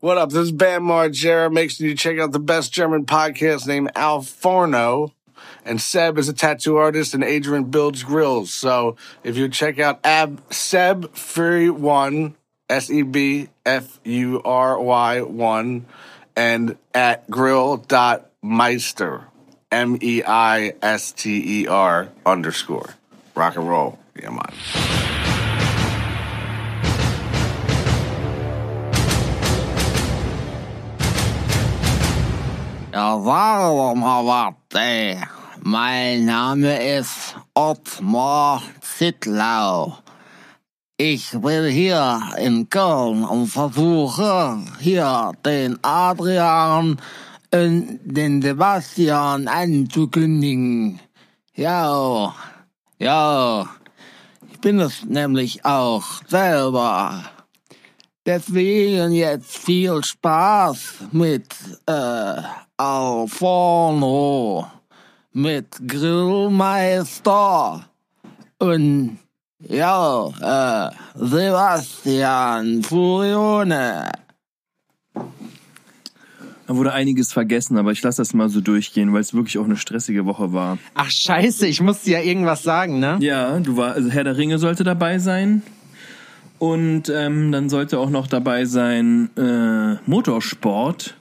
What up? This is Bam Margera. Make sure you check out the best German podcast named Al Forno. And Seb is a tattoo artist, and Adrian builds grills. So if you check out Ab Seb Fury One, S E B F U R Y One, and at grill.meister, M E I S T E R underscore. Rock and roll. Yeah, man. Ja, sag mal. Mein Name ist Ottmar Zittlau. Ich bin hier in Köln und versuche hier den Adrian und den Sebastian anzukündigen. Ja, ja. Ich bin es nämlich auch selber. Deswegen jetzt viel Spaß mit äh, Alforno, mit Grillmeister und ja, äh, Sebastian Furione. Da wurde einiges vergessen, aber ich lasse das mal so durchgehen, weil es wirklich auch eine stressige Woche war. Ach scheiße, ich musste ja irgendwas sagen, ne? Ja, du war, also Herr der Ringe sollte dabei sein. Und ähm, dann sollte auch noch dabei sein äh, Motorsport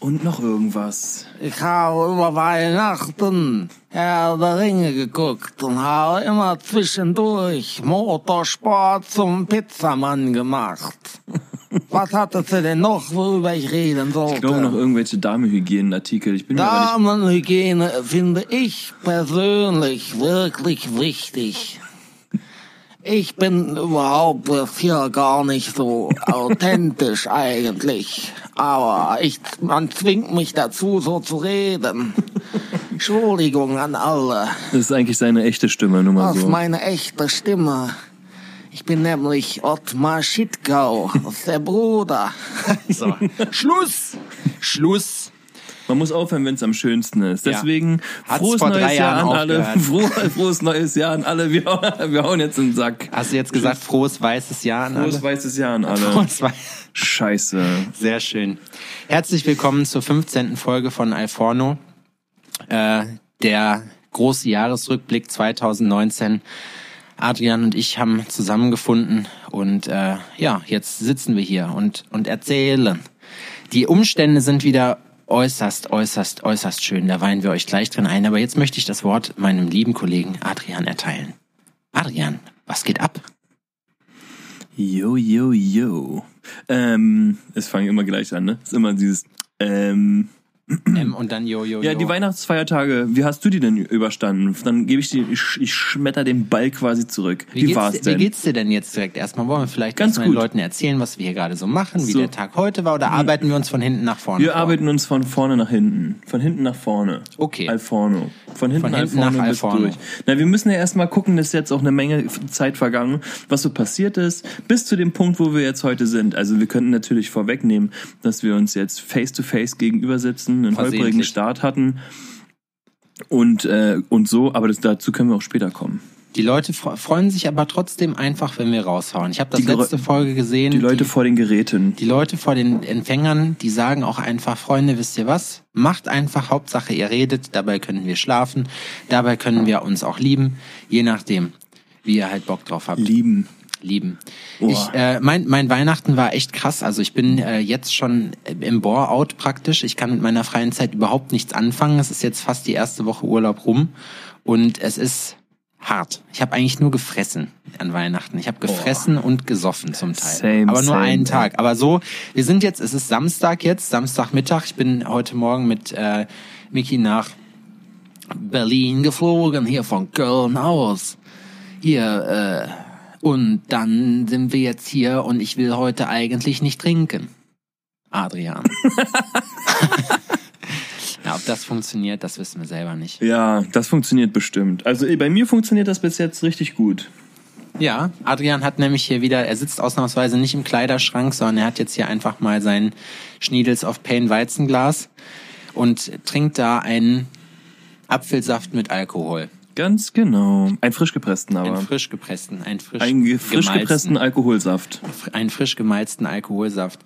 und noch irgendwas. Ich habe über Weihnachten Herr der Ringe geguckt und habe immer zwischendurch Motorsport zum Pizzamann gemacht. Was hattest du denn noch, worüber ich reden sollte? Ich glaube noch irgendwelche Damenhygienenartikel. Ich bin mir aber nicht. Damenhygiene finde ich persönlich wirklich wichtig. Ich bin überhaupt hier gar nicht so authentisch eigentlich. Aber ich, man zwingt mich dazu, so zu reden. Entschuldigung an alle. Das ist eigentlich seine echte Stimme, nur mal Das ist so. meine echte Stimme. Ich bin nämlich Ottmar Schittgau, das ist der Bruder. So. Schluss! Schluss! Man muss aufhören, wenn es am schönsten ist. Ja. Deswegen Hat's frohes neues Jahr an Jahren alle. aufgehört. Froh, frohes neues Jahr an alle. Wir, hauen- wir hauen jetzt in den Sack. Hast du jetzt gesagt, frohes weißes Jahr an Frohes alle? weißes Jahr an alle. Frohes Wei- Scheiße. Sehr schön. Herzlich willkommen zur 15. Folge von Alforno. Äh, der große Jahresrückblick 2019. Adrian und ich haben zusammengefunden und äh, ja, jetzt sitzen wir hier und, und erzählen. Die Umstände sind wieder äußerst, äußerst, äußerst schön. Da weihen wir euch gleich drin ein. Aber jetzt möchte ich das Wort meinem lieben Kollegen Adrian erteilen. Adrian, was geht ab? Yo, yo, yo. Ähm, es fangen immer gleich an, ne? Ist immer dieses, ähm, M und dann Jojo. ja, die Weihnachtsfeiertage, wie hast du die denn überstanden? Dann gebe ich die, ich, ich schmetter den Ball quasi zurück. Wie, Wie, geht's, war's dir- denn? wie geht's dir denn jetzt direkt? Erstmal wollen wir vielleicht Ganz erstmal den gut. Leuten erzählen, was wir hier gerade so machen, wie So. der Tag heute war, oder arbeiten wir uns von hinten nach vorne? Wir vor? arbeiten uns von vorne nach hinten. Von hinten nach vorne. Okay. Alforno. Von hinten, Von hinten Alforno nach bis Alforno. durch. Na, wir müssen ja erstmal gucken, dass jetzt auch eine Menge Zeit vergangen, was so passiert ist, bis zu dem Punkt, wo wir jetzt heute sind. Also wir könnten natürlich vorwegnehmen, dass wir uns jetzt face to face gegenüber sitzen, einen Versehentlich. holprigen Start hatten. Und, äh, und so, aber das, dazu können wir auch später kommen. Die Leute fre- freuen sich aber trotzdem einfach, wenn wir raushauen. Ich habe das Die letzte Folge gesehen. Die Leute die, vor den Geräten. die Leute vor den Empfängern, die sagen auch einfach, Freunde, wisst ihr was? Macht einfach, Hauptsache ihr redet, dabei können wir schlafen, dabei können wir uns auch lieben, je nachdem, wie ihr halt Bock drauf habt. Lieben. Lieben. Ich, äh, mein, mein Weihnachten war echt krass. Also ich bin äh, jetzt schon im Bore-out praktisch. Ich kann mit meiner freien Zeit überhaupt nichts anfangen. Es ist jetzt fast die erste Woche Urlaub rum und es ist hart. Ich habe eigentlich nur gefressen an Weihnachten. Ich habe gefressen und gesoffen zum Teil. Same, Aber nur same, einen. Tag. Aber so, wir sind jetzt, es ist Samstag jetzt, Samstagmittag. Ich bin heute Morgen mit äh, Miki nach Berlin geflogen, hier von Köln aus. Hier, äh, und dann sind wir jetzt hier und ich will heute eigentlich nicht trinken. Adrian. ja, ob das funktioniert, das wissen wir selber nicht. Ja, das funktioniert bestimmt. Also bei mir funktioniert das bis jetzt richtig gut. Ja, Adrian hat nämlich hier wieder, er sitzt ausnahmsweise nicht im Kleiderschrank, sondern er hat jetzt hier einfach mal sein Schniedels of Pain Weizenglas und trinkt da einen Apfelsaft mit Alkohol. Ganz genau. Einen frisch gepressten aber. Einen frisch gepressten, einen frisch, ge- frisch gepressten Alkoholsaft. einen frisch gemalzten Alkoholsaft.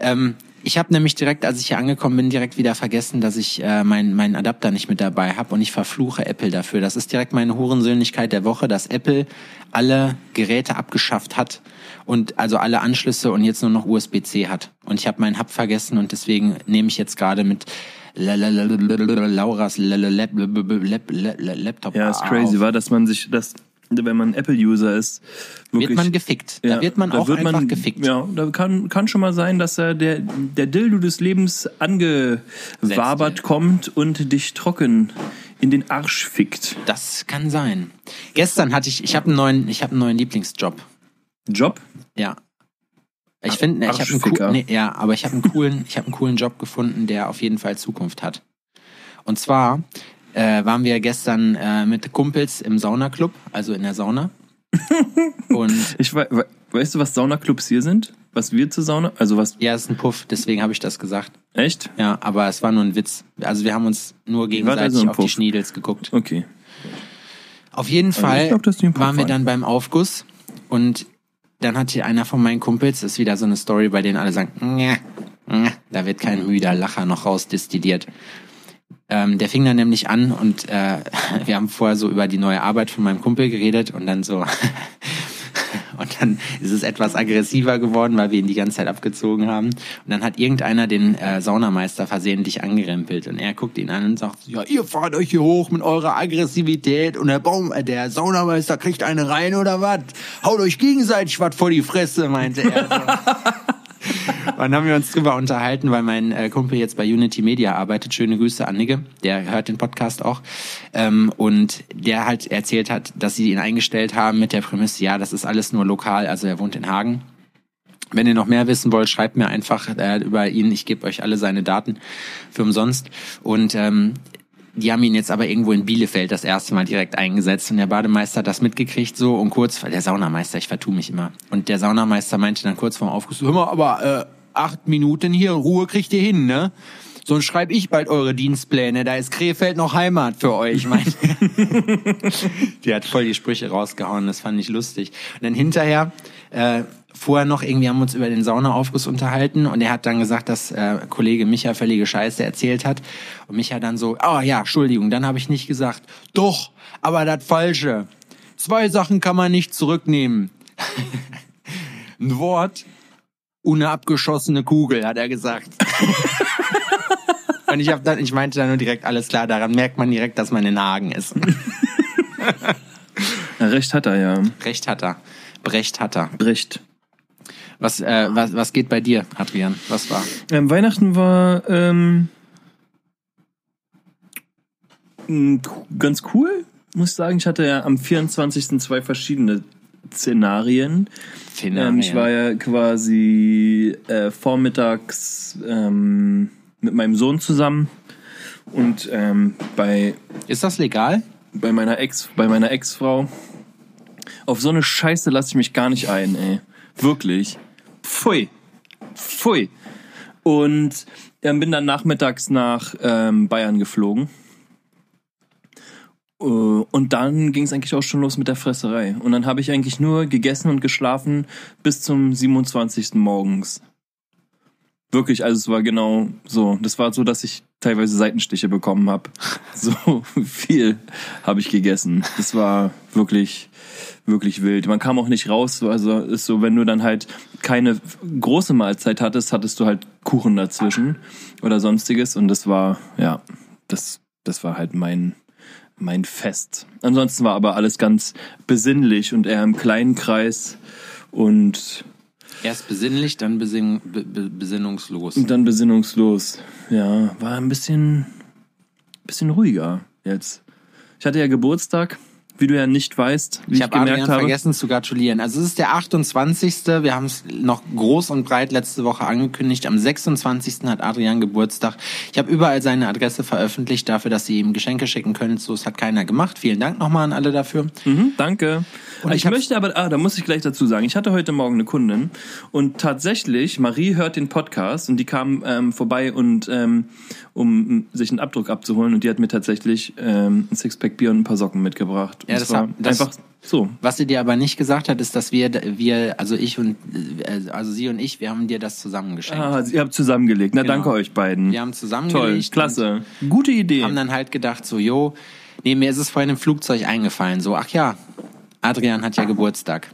Ähm, ich habe nämlich direkt, als ich hier angekommen bin, direkt wieder vergessen, dass ich äh, meinen meinen Adapter nicht mit dabei habe und ich verfluche Apple dafür. Das ist direkt meine Hurensöhnlichkeit der Woche, dass Apple alle Geräte abgeschafft hat und also alle Anschlüsse und jetzt nur noch USB-C hat. Und ich habe meinen Hub vergessen und deswegen nehme ich jetzt gerade mit Lauras Laptop Ja, ist crazy, war, dass man sich, dass, wenn man Apple-User ist, wirklich, Wird man gefickt. Da Ja, wird man da auch wird einfach man- gefickt. Ja, da kann, kann schon mal sein, dass er der, der Dildo des Lebens angewabert Setzt. kommt und dich trocken in den Arsch fickt. Das kann sein. Gestern hatte ich, ich habe einen neuen, ich habe einen neuen Lieblingsjob. Job? Ja. Ich finde, ich habe einen coolen, nee, ja, aber ich habe einen coolen, ich habe einen coolen Job gefunden, der auf jeden Fall Zukunft hat. Und zwar äh, waren wir gestern äh, mit Kumpels im Saunaclub, also in der Sauna. Und Ich wei- we, weißt du, was Saunaclubs hier sind? Was wir zur Sauna? Also was? ja, ist ein Puff, deswegen habe ich das gesagt. Echt? Ja, aber es war nur ein Witz. Also wir haben uns nur gegenseitig also auf die. Schniedels geguckt. Okay. Auf jeden Also Fall ich glaub, waren wir dann beim Aufguss und dann hat hier einer von meinen Kumpels, ist wieder so eine Story, bei denen alle sagen, "Nja, nja", da wird kein müder Lacher noch rausdestilliert. Ähm, der fing dann nämlich an und äh, wir haben vorher so über die neue Arbeit von meinem Kumpel geredet und dann so und dann ist es etwas aggressiver geworden, weil wir ihn die ganze Zeit abgezogen haben. Und dann hat irgendeiner den äh, Saunameister versehentlich angerempelt und er guckt ihn an und sagt, ja, ihr fahrt euch hier hoch mit eurer Aggressivität und der Baum, äh, der Saunameister kriegt eine rein oder was? Haut euch gegenseitig was vor die Fresse, meinte er. So. Und haben wir uns drüber unterhalten, weil mein äh, Kumpel jetzt bei Unity Media arbeitet. Schöne Grüße an Nigge, der hört den Podcast auch. Ähm, und der halt erzählt hat, dass sie ihn eingestellt haben mit der Prämisse, ja, das ist alles nur lokal, also er wohnt in Hagen. Wenn ihr noch mehr wissen wollt, schreibt mir einfach äh, über ihn. Ich gebe euch alle seine Daten für umsonst. Und ähm, die haben ihn jetzt aber irgendwo in Bielefeld das erste Mal direkt eingesetzt und der Bademeister hat das mitgekriegt so und kurz, der Saunameister, ich vertue mich immer. Und der Saunameister meinte dann kurz vorm Aufguss, hör mal, aber äh, acht Minuten hier Ruhe kriegt ihr hin, ne? Sonst schreibe ich bald eure Dienstpläne, da ist Krefeld noch Heimat für euch, meinte er. Die hat voll die Sprüche rausgehauen, das fand ich lustig. Und dann hinterher, äh, vorher noch irgendwie haben wir uns über den Saunaaufguss unterhalten und er hat dann gesagt, dass äh, Kollege Micha völlige Scheiße erzählt hat. Und Micha dann so, ah ja, Entschuldigung, dann habe ich nicht gesagt. Doch, aber das Falsche. Zwei Sachen kann man nicht zurücknehmen. Ein Wort und eine abgeschossene Kugel, hat er gesagt. Und ich hab dann, ich meinte dann nur direkt, alles klar, daran merkt man direkt, dass man in Hagen ist. Ja, recht hat er ja. Recht hat er. Brecht hat er. Recht. Was, äh, was, was geht bei dir, Adrian? Was war? Ähm, Weihnachten war ähm, m, ganz cool, muss ich sagen. Ich hatte ja am 24. zwei verschiedene Szenarien. Ähm, ich war ja quasi äh, vormittags ähm, mit meinem Sohn zusammen und ähm, bei Ist das legal? bei meiner Ex, bei meiner Ex-Frau. Auf so eine Scheiße lasse ich mich gar nicht ein, ey. Wirklich. Pfui. Pfui. Und ähm, bin dann nachmittags nach ähm, Bayern geflogen. Äh, Und dann ging es eigentlich auch schon los mit der Fresserei. Und dann habe ich eigentlich nur gegessen und geschlafen bis zum 27. morgens. Wirklich, also es war genau so. Das war so, dass ich teilweise Seitenstiche bekommen habe. So viel habe ich gegessen. Das war wirklich, wirklich wild. Man kam auch nicht raus. Also ist so, wenn du dann halt keine große Mahlzeit hattest, hattest du halt Kuchen dazwischen oder sonstiges. Und das war, ja, das, das war halt mein, mein Fest. Ansonsten war aber alles ganz besinnlich und eher im kleinen Kreis und Erst besinnlich, dann besing, be, be, besinnungslos. Und dann besinnungslos. Ja, war ein bisschen, bisschen ruhiger jetzt. Ich hatte ja Geburtstag wie du ja nicht weißt, wie Ich ich, habe gemerkt Adrian habe. vergessen zu gratulieren. Also es ist der 28. Wir haben es noch groß und breit letzte Woche angekündigt. Am 26. hat Adrian Geburtstag. Ich habe überall seine Adresse veröffentlicht dafür, dass ihr ihm Geschenke schicken könnt. So, es hat keiner gemacht. Vielen Dank nochmal an alle dafür. Mhm, danke. Und ich ich möchte aber, ah, da muss ich gleich dazu sagen, ich hatte heute Morgen eine Kundin und tatsächlich, Marie hört den Podcast und die kam ähm, vorbei und ähm, um sich einen Abdruck abzuholen und die hat mir tatsächlich ähm, ein Sixpack Bier und ein paar Socken mitgebracht. Und Ja, es das war das- einfach so. Was sie dir aber nicht gesagt hat, ist, dass wir, wir, also ich und, also sie und ich, wir haben dir das zusammengeschenkt. Ah, ihr habt zusammengelegt. Na, Genau. danke euch beiden. Wir haben Toll, zusammengelegt. klasse. Gute Idee. und Haben dann halt gedacht, so, jo, nee, mir ist es vorhin im Flugzeug eingefallen. So, ach ja, Adrian hat ja Geburtstag.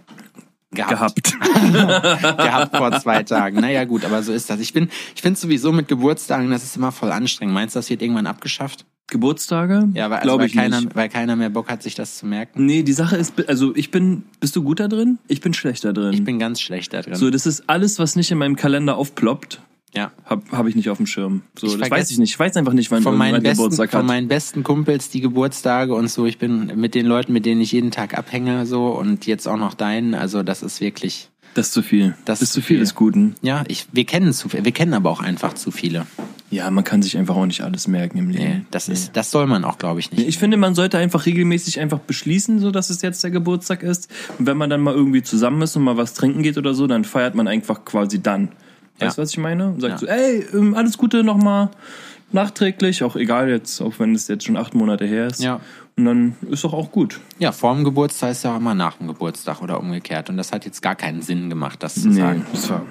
Gehabt. gehabt vor zwei Tagen. Naja, gut, aber so ist das. Ich bin, ich finde sowieso mit Geburtstagen, das ist immer voll anstrengend. Meinst du, das wird irgendwann abgeschafft? Geburtstage? Ja, weil, also, glaube weil, ich keiner, nicht. weil keiner mehr Bock hat, sich das zu merken. Nee, die Sache ist, also ich bin, bist du gut da drin? Ich bin schlechter drin. Ich bin ganz schlecht da drin. so, das ist alles, was nicht in meinem Kalender aufploppt, ja. habe hab ich nicht auf dem Schirm. So, Ich das weiß ich nicht. Ich weiß einfach nicht, wann Von meinen, mein besten, Geburtstag von hat. meinen besten Kumpels die Geburtstage und so. Ich bin mit den Leuten, mit denen ich jeden Tag abhänge, so und jetzt auch noch deinen. Also das ist wirklich, Das ist zu viel. Das ist ist zu viel des Guten. ja, ich, wir kennen zu viel, wir kennen aber auch einfach zu viele. Ja, man kann sich einfach auch nicht alles merken im Leben. Nee, das ist, das soll man auch, glaube ich, nicht. Ich finde, man sollte einfach regelmäßig einfach beschließen, so dass es jetzt der Geburtstag ist. Und wenn man dann mal irgendwie zusammen ist und mal was trinken geht oder so, dann feiert man einfach quasi dann. Weißt du, Ja. was ich meine? Und sagt Ja. so, ey, ähm, alles Gute nochmal nachträglich, auch egal jetzt, auch wenn es jetzt schon acht Monate her ist. Ja. Und dann ist doch auch gut. Ja, vor dem Geburtstag ist ja auch immer nach dem Geburtstag oder umgekehrt. Und das hat jetzt gar keinen Sinn gemacht, das zu sagen. das war.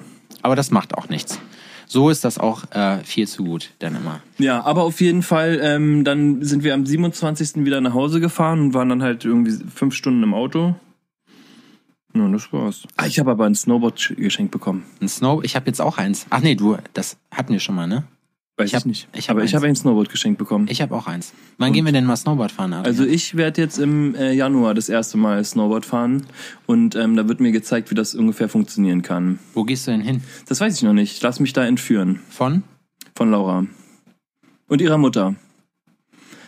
Aber das macht auch nichts. So ist das auch äh, viel zu gut, dann immer. Ja, aber auf jeden Fall, ähm, dann sind wir am 27. wieder nach Hause gefahren und waren dann halt irgendwie fünf Stunden im Auto. Ja, das war's. Ah, ich habe aber ein Snowboard geschenkt bekommen. Ein Snow, ich habe jetzt auch eins. Ach nee, du, das hatten wir schon mal, ne? Weiß Ich ich, hab- nicht. ich hab aber ich eins. habe ein Snowboard geschenkt bekommen. Ich habe auch eins. Wann gehen wir denn mal Snowboard fahren? Adrian? also ich werde jetzt im äh, Januar das erste Mal Snowboard fahren und ähm, da wird mir gezeigt, wie das ungefähr funktionieren kann. Wo gehst du denn hin? Das weiß ich noch nicht. Lass mich da entführen Von? von Laura und ihrer Mutter.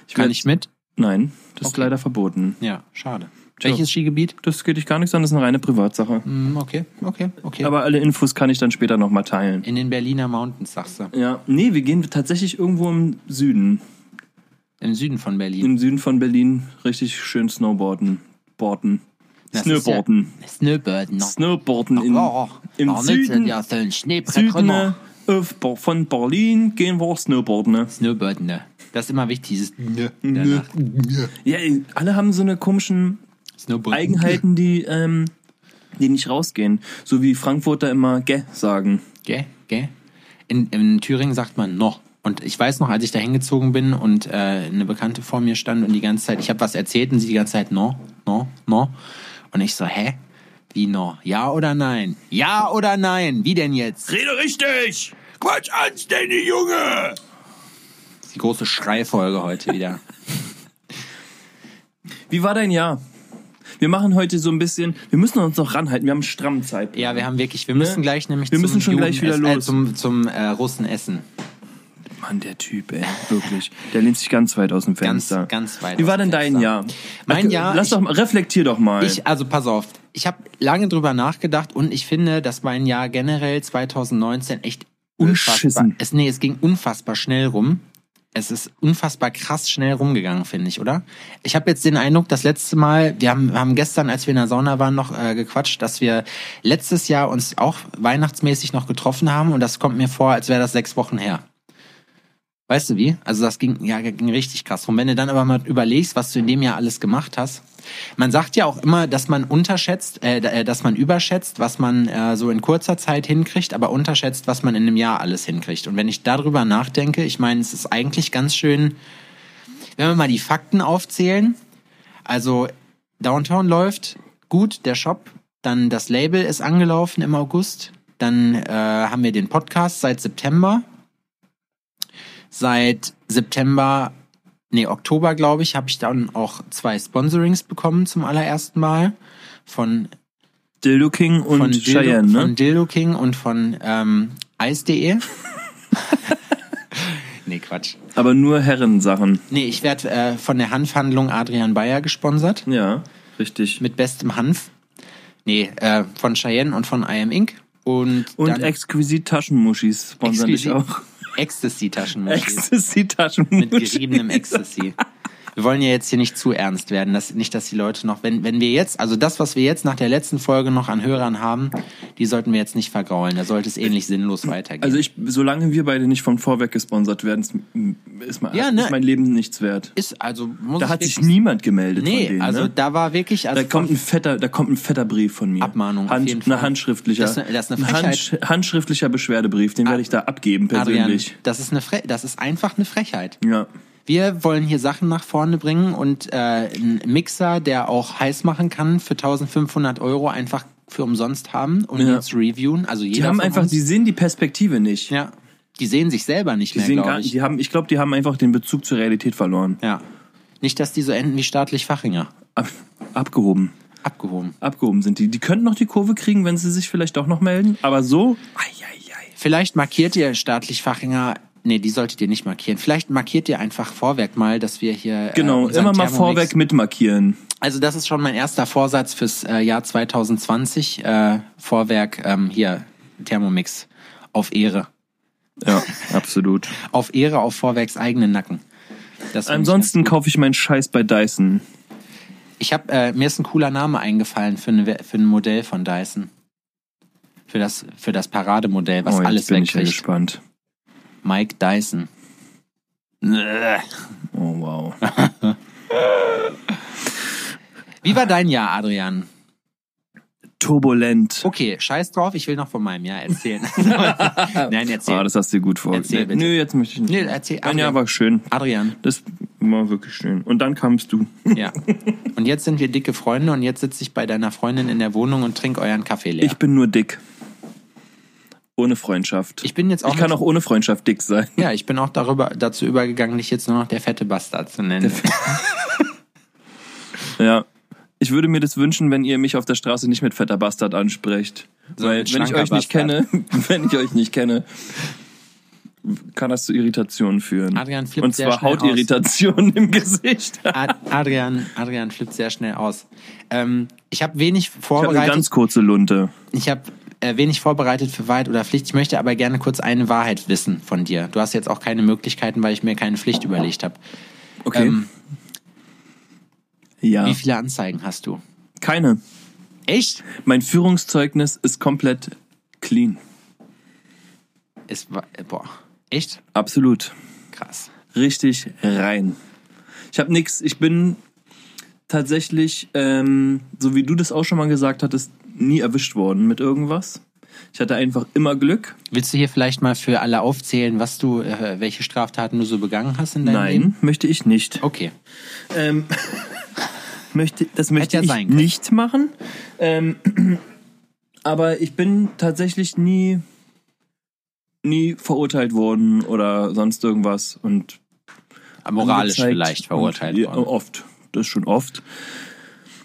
Ich Kann werd- ich mit? Nein, das ist Okay. leider verboten. Ja, schade. Welches Skigebiet? Das geht dich gar nichts an, das ist eine reine Privatsache. Hm, okay, okay, okay. Aber alle Infos kann ich dann später nochmal teilen. in den Berliner Mountains, sagst du. Ja, nee, wir gehen tatsächlich irgendwo im Süden. Im Süden von Berlin. Im Süden von Berlin richtig schön snowboarden. Boarden. Das ist ja- Snowboarden. Snowboarden. Snowboarden in, oh, im oh, Süden, Ja, so ein Schneebrett Süden auf, von Berlin gehen wir Snowboarden. ne? Snowboarden, ne? Das ist immer wichtig, dieses Nö. Ja, alle haben so eine komischen Snowboarden. Eigenheiten, die, ähm, die nicht rausgehen. So wie Frankfurter immer gä sagen. Gell, gell? In, in Thüringen sagt man noch. Und ich weiß noch, als ich da hingezogen bin und äh, eine Bekannte vor mir stand und die ganze Zeit, ich habe was erzählt und sie die ganze Zeit no, no, no. Und ich so, hä? Wie no? Ja oder nein? Ja oder nein? Wie denn jetzt? Rede richtig! Quatsch anständig, Junge! Die große Schreifolge heute wieder. Wie war dein Jahr? Wir machen heute so ein bisschen, wir müssen uns noch ranhalten, wir haben stramm Zeit. Ja, wir haben wirklich, wir müssen gleich nämlich Wir müssen schon gleich wieder äh, los. zum, zum äh, Russen essen. Mann, der Typ, ey, wirklich. Der lehnt sich ganz weit aus dem Ganz, Fenster. ganz weit. Wie war denn dein. Jahr? Mein Jahr, Lass ich- doch mal, reflektier doch mal. Ich, also pass auf, ich habe lange drüber nachgedacht und ich finde, dass mein Jahr generell 2019 echt unfassbar, es, nee, es ging unfassbar schnell rum. Es ist unfassbar krass schnell rumgegangen, finde ich, oder? Ich habe jetzt den Eindruck, das letzte Mal, wir haben, haben gestern, als wir in der Sauna waren, noch äh, gequatscht, dass wir letztes Jahr uns auch weihnachtsmäßig noch getroffen haben und das kommt mir vor, als wäre das sechs Wochen her. Weißt du wie? Also das ging, ja, ging richtig krass rum. Wenn du dann aber mal überlegst, was du in dem Jahr alles gemacht hast. Man sagt ja auch immer, dass man unterschätzt, äh, äh, dass man überschätzt, was man äh, so in kurzer Zeit hinkriegt, aber unterschätzt, was man in einem Jahr alles hinkriegt. Und wenn ich darüber nachdenke, ich meine, es ist eigentlich ganz schön, wenn wir mal die Fakten aufzählen. Also Downtown läuft gut, der Shop, dann das Label ist angelaufen im August, dann äh, haben wir den Podcast seit September. Seit September, nee, Oktober, glaube ich, habe ich dann auch zwei Sponsorings bekommen zum allerersten Mal von, Dildo King und von, Dildo, Cheyenne, ne? von Dildo King und von ähm, Eis.de. Nee, Quatsch. Aber nur Herrensachen. Nee, ich werde äh, von der Hanfhandlung Adrian Bayer gesponsert. Ja, richtig. Mit bestem Hanf. Nee, äh, von Cheyenne und von I Am Inc. Und, Und exquisit Taschenmuschis sponsern dich auch. Ecstasy-Taschenmuschis. Ecstasy Mit geriebenem Ecstasy. Wir wollen ja jetzt hier nicht zu ernst werden, dass, nicht, dass die Leute noch, wenn, wenn wir jetzt, also das, was wir jetzt nach der letzten Folge noch an Hörern haben, die sollten wir jetzt nicht vergraulen. Da sollte es ähnlich sinnlos weitergehen. Also ich, solange wir beide nicht von Vorwerk gesponsert werden, ist, mein, Ja, ne? ist mein Leben nichts wert. ist, also muss Da hat sich niemand gemeldet Nee, von denen. also ne? da war wirklich, also Da kommt ein fetter, da kommt ein fetter Brief von mir. Abmahnung, auf Hand, jeden Eine Fall. handschriftlicher. Das ist eine- das ist eine ein Frechheit. Hand, handschriftlicher Beschwerdebrief, den werde ich da abgeben Adrian, persönlich. das ist eine Fre das ist einfach eine Frechheit. Ja. Wir wollen hier Sachen nach vorne bringen und äh, einen Mixer, der auch heiß machen kann, für 1500 Euro einfach für umsonst haben und Ja. jetzt reviewen. Also jeder Die haben einfach, uns. die sehen die Perspektive nicht. ja, die sehen sich selber nicht Die mehr, glaube ich. die haben, ich glaube, die haben einfach den Bezug zur Realität verloren. Ja. Nicht, dass die so enden wie staatlich Fachinger. Ab, abgehoben. Abgehoben. Abgehoben sind die. Die könnten noch die Kurve kriegen, wenn sie sich vielleicht auch noch melden. Aber so, ei, ei, ei. Vielleicht markiert ihr staatlich Fachinger. Nee, die solltet ihr nicht markieren. Vielleicht markiert ihr einfach Vorwerk mal, dass wir hier. Genau, äh, immer mal Thermomix- Vorwerk mitmarkieren. Also das ist schon mein erster Vorsatz fürs äh, Jahr 2020. Äh, Vorwerk ähm, hier Thermomix auf Ehre, Ja, absolut. auf Ehre auf Vorwerks eigenen Nacken. Das Ansonsten kaufe ich meinen Scheiß bei Dyson. ich habe äh, mir ist ein cooler Name eingefallen für, eine, für ein Modell von Dyson. Für das für das Parademodell, was oh, alles bin ich wegkriegt. gespannt. Mike Dyson. Oh, wow. Wie war dein Jahr, Adrian? Turbulent. Okay, scheiß drauf, ich will noch von meinem Jahr erzählen. Nein, erzähl. Ah, das hast du dir gut vorgestellt. Erzähl bitte. Nö, jetzt möchte ich nicht. Nee, erzähl, Mein Jahr war schön. Adrian, Das war wirklich schön. Und dann kamst du. ja. Und jetzt sind wir dicke Freunde und jetzt sitze ich bei deiner Freundin in der Wohnung und trinke euren Kaffee leer. Ich bin nur dick. Ohne Freundschaft. Ich bin jetzt auch Ich kann auch ohne Freundschaft dick sein. ja, ich bin auch darüber, dazu übergegangen, dich jetzt nur noch der fette Bastard zu nennen. Ja. Ich würde mir das wünschen, wenn ihr mich auf der Straße nicht mit fetter Bastard ansprecht. So Weil, wenn ich euch nicht Bastard. kenne, wenn ich euch nicht kenne, kann das zu Irritationen führen. Adrian flippt Und sehr zwar schnell Hautirritationen im Gesicht. Ich Ad- Adrian, Adrian flippt sehr schnell aus. Ähm, ich habe wenig habe eine vorbereitet. ganz kurze Lunte. Ich habe wenig vorbereitet für Wahrheit oder Pflicht. Ich möchte aber gerne kurz eine Wahrheit wissen von dir. Du hast jetzt auch keine Möglichkeiten, weil ich mir keine Pflicht überlegt habe. Okay. Ähm, ja. Wie viele Anzeigen hast du? Keine. Echt? Mein Führungszeugnis ist komplett clean. Es war, äh, boah, echt? Absolut. Krass. Richtig rein. Ich habe nix. Ich bin tatsächlich, ähm, so wie du das auch schon mal gesagt hattest, nie erwischt worden mit irgendwas. Ich hatte einfach immer Glück. Willst du hier vielleicht mal für alle aufzählen, was du, äh, welche Straftaten du so begangen hast in deinem Nein, Leben? möchte ich nicht. Okay. Ähm, möchte, das möchte ja ich nicht machen. Ähm, aber ich bin tatsächlich nie, nie verurteilt worden oder sonst irgendwas und Moralisch vielleicht verurteilt und, worden. Oft, das schon oft.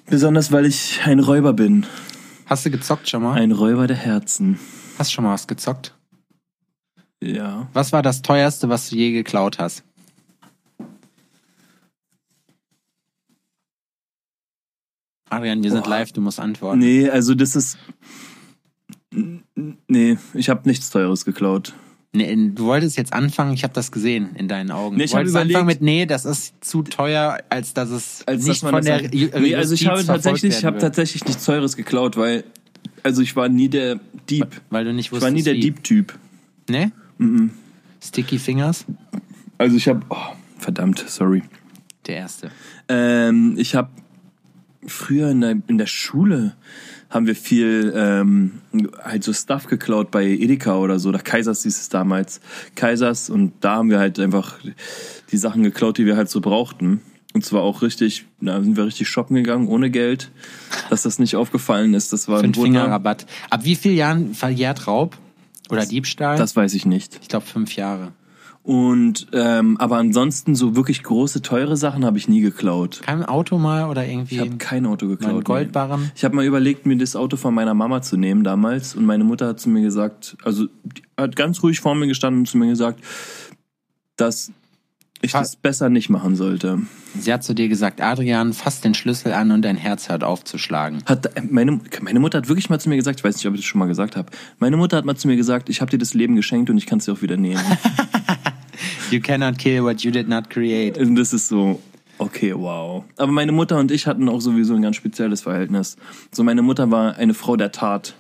Besonders weil ich ein Räuber bin. Hast du gezockt schon mal? Ein Räuber der Herzen. Hast schon mal was gezockt? Ja. Was war das teuerste, was du je geklaut hast? Adrian, wir sind Boah. live, du musst antworten. Nee, also das ist. Nee, ich habe nichts Teures geklaut. Nee, du wolltest jetzt anfangen, ich habe das gesehen in deinen Augen. Nee, du ich hab wolltest überlegt- anfangen mit, nee, das ist zu teuer, als dass es Als nicht dass von der halt- Ju- Nee, also ich habe tatsächlich, ich habe tatsächlich nichts Teures geklaut, weil. Also ich war nie der Dieb. Weil du nicht Ich wusstest, war nie der. Dieb-Typ. Ne? Sticky Fingers? Also ich habe. Oh, verdammt, sorry. Der erste. Ähm, ich habe früher in der, in der Schule haben wir viel ähm, halt so Stuff geklaut bei Edeka oder so. Oder Kaisers hieß es damals. Kaisers und da haben wir halt einfach die Sachen geklaut, die wir halt so brauchten. Und zwar auch richtig, da sind wir richtig shoppen gegangen, ohne Geld. Dass das nicht aufgefallen ist, das war ein Rabatt. Ab wie vielen Jahren verjährt Raub? Oder Diebstahl? Das weiß ich nicht. ich glaube fünf Jahre. Und ähm, aber ansonsten so wirklich große, teure Sachen habe ich nie geklaut. Kein Auto mal oder irgendwie Ich habe kein Auto geklaut. einen nee. Goldbarren? Ich habe mal überlegt, mir das Auto von meiner Mama zu nehmen damals. Und meine Mutter hat zu mir gesagt, also hat ganz ruhig vor mir gestanden und zu mir gesagt, dass ich das besser nicht machen sollte. Sie hat zu dir gesagt, Adrian, fass den Schlüssel an und dein Herz hört auf zu schlagen. Hat meine, meine Mutter hat wirklich mal zu mir gesagt, ich weiß nicht, ob ich das schon mal gesagt habe. Meine Mutter hat mal zu mir gesagt, ich habe dir das Leben geschenkt und ich kann es dir auch wieder nehmen. You cannot kill what you did not create. und das ist so, okay, wow. Aber meine Mutter und ich hatten auch sowieso ein ganz spezielles Verhältnis. So, meine Mutter war eine Frau der Tat.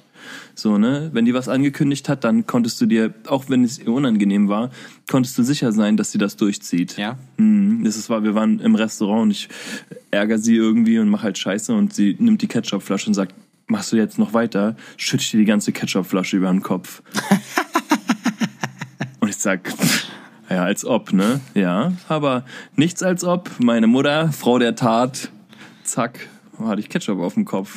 So, ne? Wenn die was angekündigt hat, dann konntest du dir, auch wenn es ihr unangenehm war, konntest du sicher sein, dass sie das durchzieht. Ja? Mhm, das ist, war, wir waren im Restaurant und ich ärgere sie irgendwie und mache halt Scheiße und sie nimmt die Ketchupflasche und sagt, machst du jetzt noch weiter? Schütte ich dir die ganze Ketchupflasche über den Kopf. und ich sag, ja, als ob, ne? Ja, aber nichts als ob. Meine Mutter, Frau der Tat, zack, hatte ich Ketchup auf dem Kopf.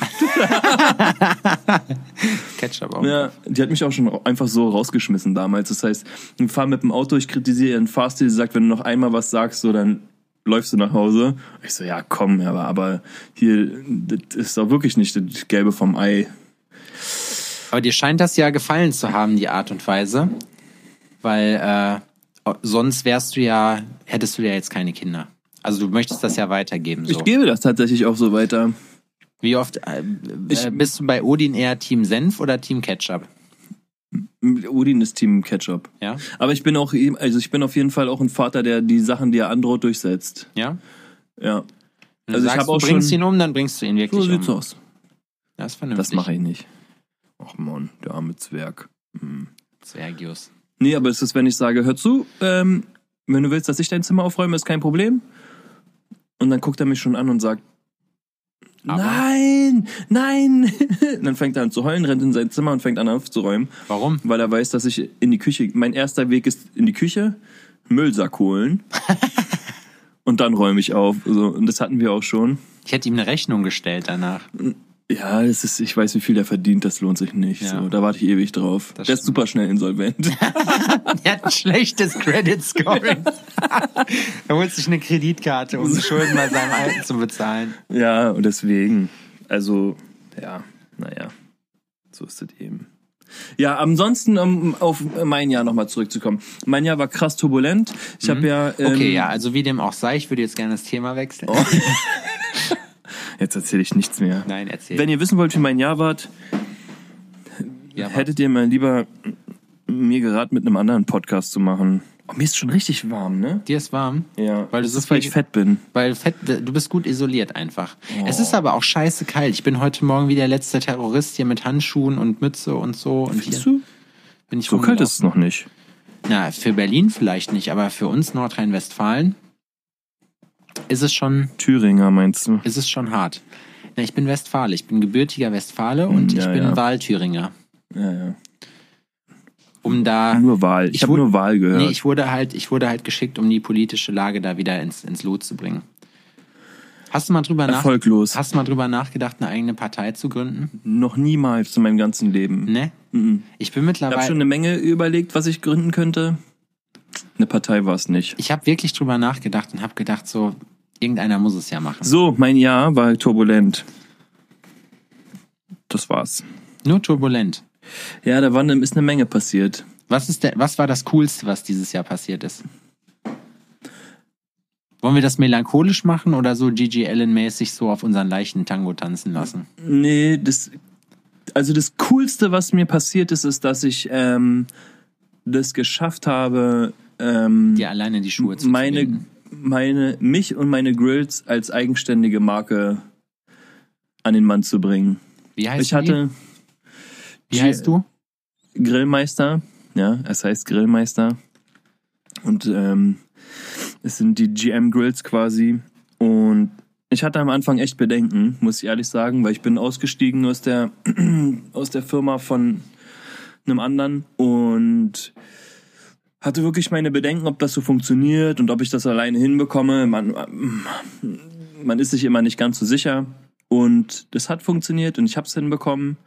Ketchup auch. Ja, die hat mich auch schon einfach so rausgeschmissen damals. Das heißt, wir fahren mit dem Auto, ich kritisiere ihren Fahrstil, sie sagt, wenn du noch einmal was sagst, so dann läufst du nach Hause. Ich so, ja, komm, aber, aber hier, das ist doch wirklich nicht das Gelbe vom Ei. Aber dir scheint das ja gefallen zu haben, die Art und Weise. Weil äh, sonst wärst du ja, hättest du ja jetzt keine Kinder. Also du möchtest das ja weitergeben. So. Ich gebe das tatsächlich auch so weiter. Wie oft äh, Ich- äh, bist du bei Odin eher Team Senf oder Team Ketchup? Udin ist Team Ketchup. Ja? Aber ich bin auch, also ich bin auf jeden Fall auch ein Vater, der die Sachen, die er androht, durchsetzt. Ja? Ja. Wenn Also du ich sagst, habe auch du bringst schon- ihn um, dann bringst du ihn wirklich So sieht's um. aus. Das ist vernünftig. Das mache ich nicht. Ach man, der arme Zwerg. Hm. Zwergius. Nee, aber es ist, wenn ich sage, hör zu, ähm, wenn du willst, dass ich dein Zimmer aufräume, ist kein Problem. Und dann guckt er mich schon an und sagt, Aber? nein, nein. Und dann fängt er an zu heulen, rennt in sein Zimmer und fängt an aufzuräumen, Warum? weil er weiß, dass ich in die Küche, mein erster Weg ist in die Küche, Müllsack holen. und dann räume ich auf. So, und das hatten wir auch schon. Ich hätte ihm eine Rechnung gestellt danach. Ja, das ist, ich weiß, wie viel der verdient, das lohnt sich nicht. Ja. So, da warte ich ewig drauf. Das der ist super schnell insolvent. Er hat ein schlechtes Credit Scoring. er holt sich eine Kreditkarte, um die Schulden bei seinem Alten zu bezahlen. Ja, und deswegen, also, ja, naja, so ist es eben. Ja, ansonsten, um auf mein Jahr nochmal zurückzukommen. Mein Jahr war krass turbulent. Ich habe ja. Ähm, Okay, ja, also wie dem auch sei, ich würde jetzt gerne das Thema wechseln. Jetzt erzähle ich nichts mehr. Nein, erzähl. Wenn ihr wissen wollt, wie mein Jahr war, ja, hättet ihr mal lieber mir geraten, mit einem anderen Podcast zu machen. Oh, mir ist schon richtig warm, ne? dir ist warm, Ja, Weil du so ist, weil viel- ich fett bin. weil fett, du bist gut isoliert einfach. Oh. Es ist aber auch scheiße kalt. Ich bin heute Morgen wie der letzte Terrorist hier mit Handschuhen und Mütze und so. Und Findest hier du? bin ich So kalt ist es noch nicht. Na, für Berlin vielleicht nicht, aber für uns Nordrhein-Westfalen ist es schon, Thüringer meinst du? ist es schon hart. Na, ich bin Westfale, ich bin gebürtiger Westfale und ja, ich bin ja. Wahlthüringer. Ja, ja. Um da Nur Wahl. Ich, Ich habe nur Wahl gehört. Nee, ich wurde halt, ich wurde halt geschickt, um die politische Lage da wieder ins, ins Lot zu bringen. Hast du mal drüber nach, Erfolglos. hast du mal drüber nachgedacht, eine eigene Partei zu gründen? Noch niemals in meinem ganzen Leben. Ne? Mhm. Ich bin Ich habe mittlerweile, schon eine Menge überlegt, was ich gründen könnte. Eine Partei war es nicht. ich habe wirklich drüber nachgedacht und habe gedacht, so, irgendeiner muss es ja machen. So, mein Jahr war turbulent. Das war's. Nur turbulent. Ja, da war eine, ist eine Menge passiert. Was ist der, was war das Coolste, was dieses Jahr passiert ist? Wollen wir das melancholisch machen oder so Gigi Allen-mäßig so auf unseren leichten Tango tanzen lassen? Nee, das. Also das Coolste, was mir passiert ist, ist, dass ich ähm, das geschafft habe, ähm, Dir alleine die Schuhe zu meine, binden. Meine, mich und meine Grills als eigenständige Marke an den Mann zu bringen. Wie heißt Ich hatte die? Wie heißt du? Grillmeister, ja, es heißt Grillmeister. Und ähm, es sind die GM Grills quasi. Und ich hatte am Anfang echt Bedenken, muss ich ehrlich sagen, weil ich bin ausgestiegen aus der, aus der Firma von einem anderen und hatte wirklich meine Bedenken, ob das so funktioniert und ob ich das alleine hinbekomme. Man, man ist sich immer nicht ganz so sicher. Und das hat funktioniert und ich habe es hinbekommen.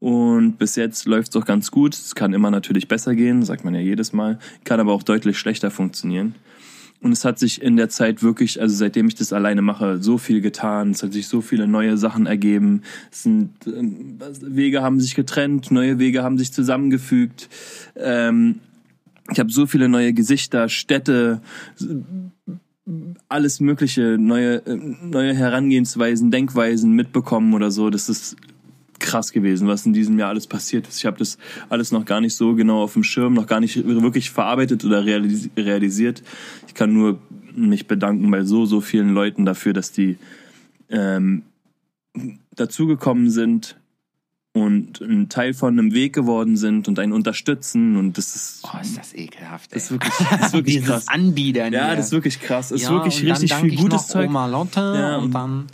Und bis jetzt läuft es auch ganz gut. Es kann immer natürlich besser gehen, sagt man ja jedes Mal. Kann aber auch deutlich schlechter funktionieren. Und es hat sich in der Zeit wirklich, also seitdem ich das alleine mache, so viel getan. Es hat sich so viele neue Sachen ergeben. Es sind, ähm, Wege haben sich getrennt, neue Wege haben sich zusammengefügt. Ähm, ich habe so viele neue Gesichter, Städte, alles mögliche, neue, äh, neue Herangehensweisen, Denkweisen mitbekommen oder so. Das ist krass gewesen, was in diesem Jahr alles passiert ist. Ich habe das alles noch gar nicht so genau auf dem Schirm, noch gar nicht wirklich verarbeitet oder realis realisiert. Ich kann nur mich bedanken bei so, so vielen Leuten dafür, dass die ähm, dazugekommen sind und ein Teil von einem Weg geworden sind und einen unterstützen und das ist Oh, ist das ekelhaft. das ist ey. wirklich, das ist wirklich krass. Anbiedern. Ja, das ist wirklich krass. Das ist Ja, wirklich und dann richtig viel gutes Zeug. Oma Lotte Ja, und und- dann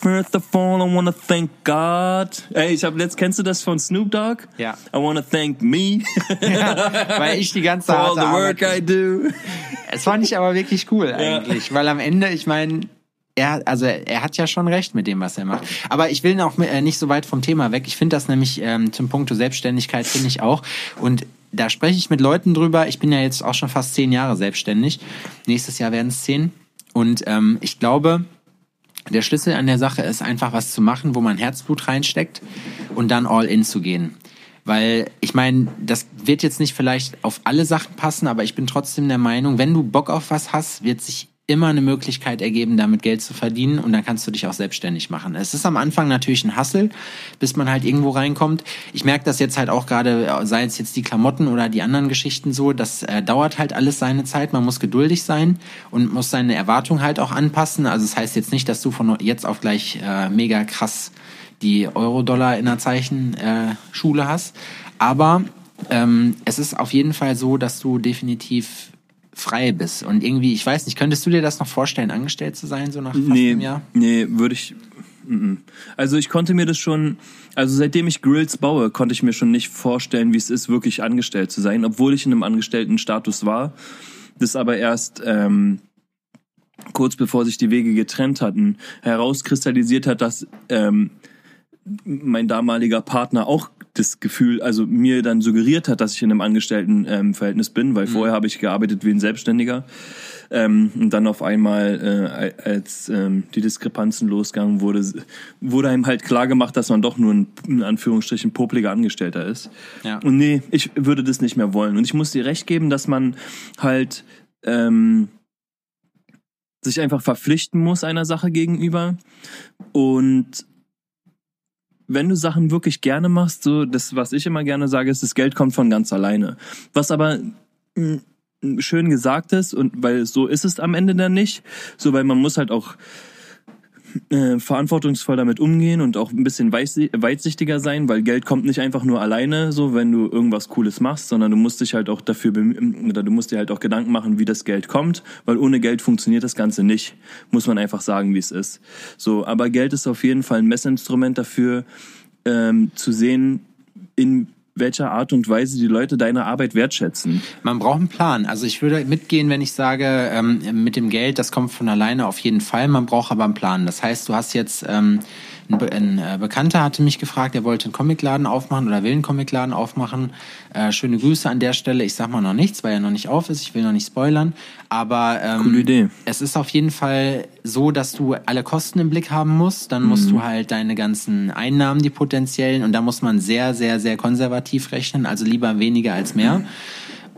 First of all, I wanna thank God. Ey, ich hab letzt, kennst du das von Snoop Dogg? Ja. I wanna thank me weil ich die ganze for all the work I do. Es fand ich aber wirklich cool eigentlich, weil am Ende, ich meine, er, also er hat ja schon recht mit dem, was er macht. Aber ich will auch äh, nicht so weit vom Thema weg. Ich finde das nämlich ähm, zum Punkt Selbstständigkeit finde ich auch. Und da spreche ich mit Leuten drüber. Ich bin ja jetzt auch schon fast zehn Jahre selbstständig. Nächstes Jahr werden es zehn. Und ähm, ich glaube, der Schlüssel an der Sache ist einfach was zu machen, wo man Herzblut reinsteckt und dann all in zu gehen. Weil ich meine, das wird jetzt nicht vielleicht auf alle Sachen passen, aber ich bin trotzdem der Meinung, wenn du Bock auf was hast, wird sich immer eine Möglichkeit ergeben, damit Geld zu verdienen und dann kannst du dich auch selbstständig machen. Es ist am Anfang natürlich ein Hassel, bis man halt irgendwo reinkommt. Ich merke das jetzt halt auch gerade, sei es jetzt die Klamotten oder die anderen Geschichten so, das äh, dauert halt alles seine Zeit. Man muss geduldig sein und muss seine Erwartungen halt auch anpassen. Also es das heißt jetzt nicht, dass du von jetzt auf gleich äh, mega krass die Euro-Dollar in der Zeichenschule äh, hast. Aber ähm, es ist auf jeden Fall so, dass du definitiv frei bist. Und irgendwie, ich weiß nicht, könntest du dir das noch vorstellen, angestellt zu sein, so nach fast Nee, einem Jahr? nee, würde ich. mm, mm. Also ich konnte mir das schon, also seitdem ich Grills baue, konnte ich mir schon nicht vorstellen, wie es ist, wirklich angestellt zu sein, obwohl ich in einem Angestelltenstatus war. Das aber erst ähm, kurz bevor sich die Wege getrennt hatten, herauskristallisiert hat, dass ähm, mein damaliger Partner auch das Gefühl, also mir dann suggeriert hat, dass ich in einem Angestelltenverhältnis ähm, Verhältnis bin, weil vorher habe ich gearbeitet wie ein Selbstständiger. Ähm, und dann auf einmal, äh, als ähm, die Diskrepanzen losgegangen wurde, wurde einem halt klar gemacht, dass man doch nur ein, in Anführungsstrichen, popliger Angestellter ist. Ja. Und nee, ich würde das nicht mehr wollen. Und ich muss dir recht geben, dass man halt ähm, sich einfach verpflichten muss einer Sache gegenüber. Und wenn du Sachen wirklich gerne machst, so das, was ich immer gerne sage, ist, das Geld kommt von ganz alleine. Was aber mh, schön gesagt ist und weil so ist es am Ende dann nicht, so weil man muss halt auch äh, verantwortungsvoll damit umgehen und auch ein bisschen weitsichtiger sein, weil Geld kommt nicht einfach nur alleine, so wenn du irgendwas Cooles machst, sondern du musst dich halt auch dafür bemühen, oder du musst dir halt auch Gedanken machen, wie das Geld kommt, weil ohne Geld funktioniert das Ganze nicht, muss man einfach sagen, wie es ist. So, aber Geld ist auf jeden Fall ein Messinstrument dafür, ähm, zu sehen, in welcher Art und Weise die Leute deine Arbeit wertschätzen. Man braucht einen Plan. Also ich würde mitgehen, wenn ich sage, ähm, mit dem Geld, das kommt von alleine auf jeden Fall. Man braucht aber einen Plan. Das heißt, du hast jetzt ähm, ein, Be ein äh, Bekannter hatte mich gefragt, er wollte einen Comicladen aufmachen oder will einen Comicladen aufmachen. Äh, schöne Grüße an der Stelle. Ich sag mal noch nichts, weil er noch nicht auf ist. Ich will noch nicht spoilern. Aber ähm, Coole Idee. es ist auf jeden Fall so, dass du alle Kosten im Blick haben musst. Dann musst du halt deine ganzen Einnahmen, die potenziellen, und da muss man sehr, sehr, sehr konservativ rechnen. Also lieber weniger als mehr.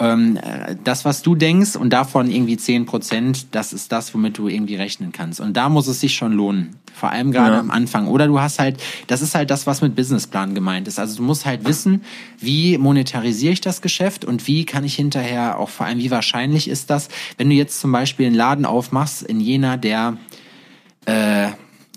Ähm, äh, das, was du denkst und davon irgendwie 10 Prozent, das ist das, womit du irgendwie rechnen kannst. Und da muss es sich schon lohnen. Vor allem gerade Ja. am Anfang. Oder du hast halt, das ist halt das, was mit Businessplan gemeint ist. Also du musst halt wissen, wie monetarisiere ich das Geschäft und wie kann ich hinterher auch vor allem, wie wahrscheinlich ist das, wenn du jetzt zum Beispiel einen Laden aufmachst in Jena, der äh,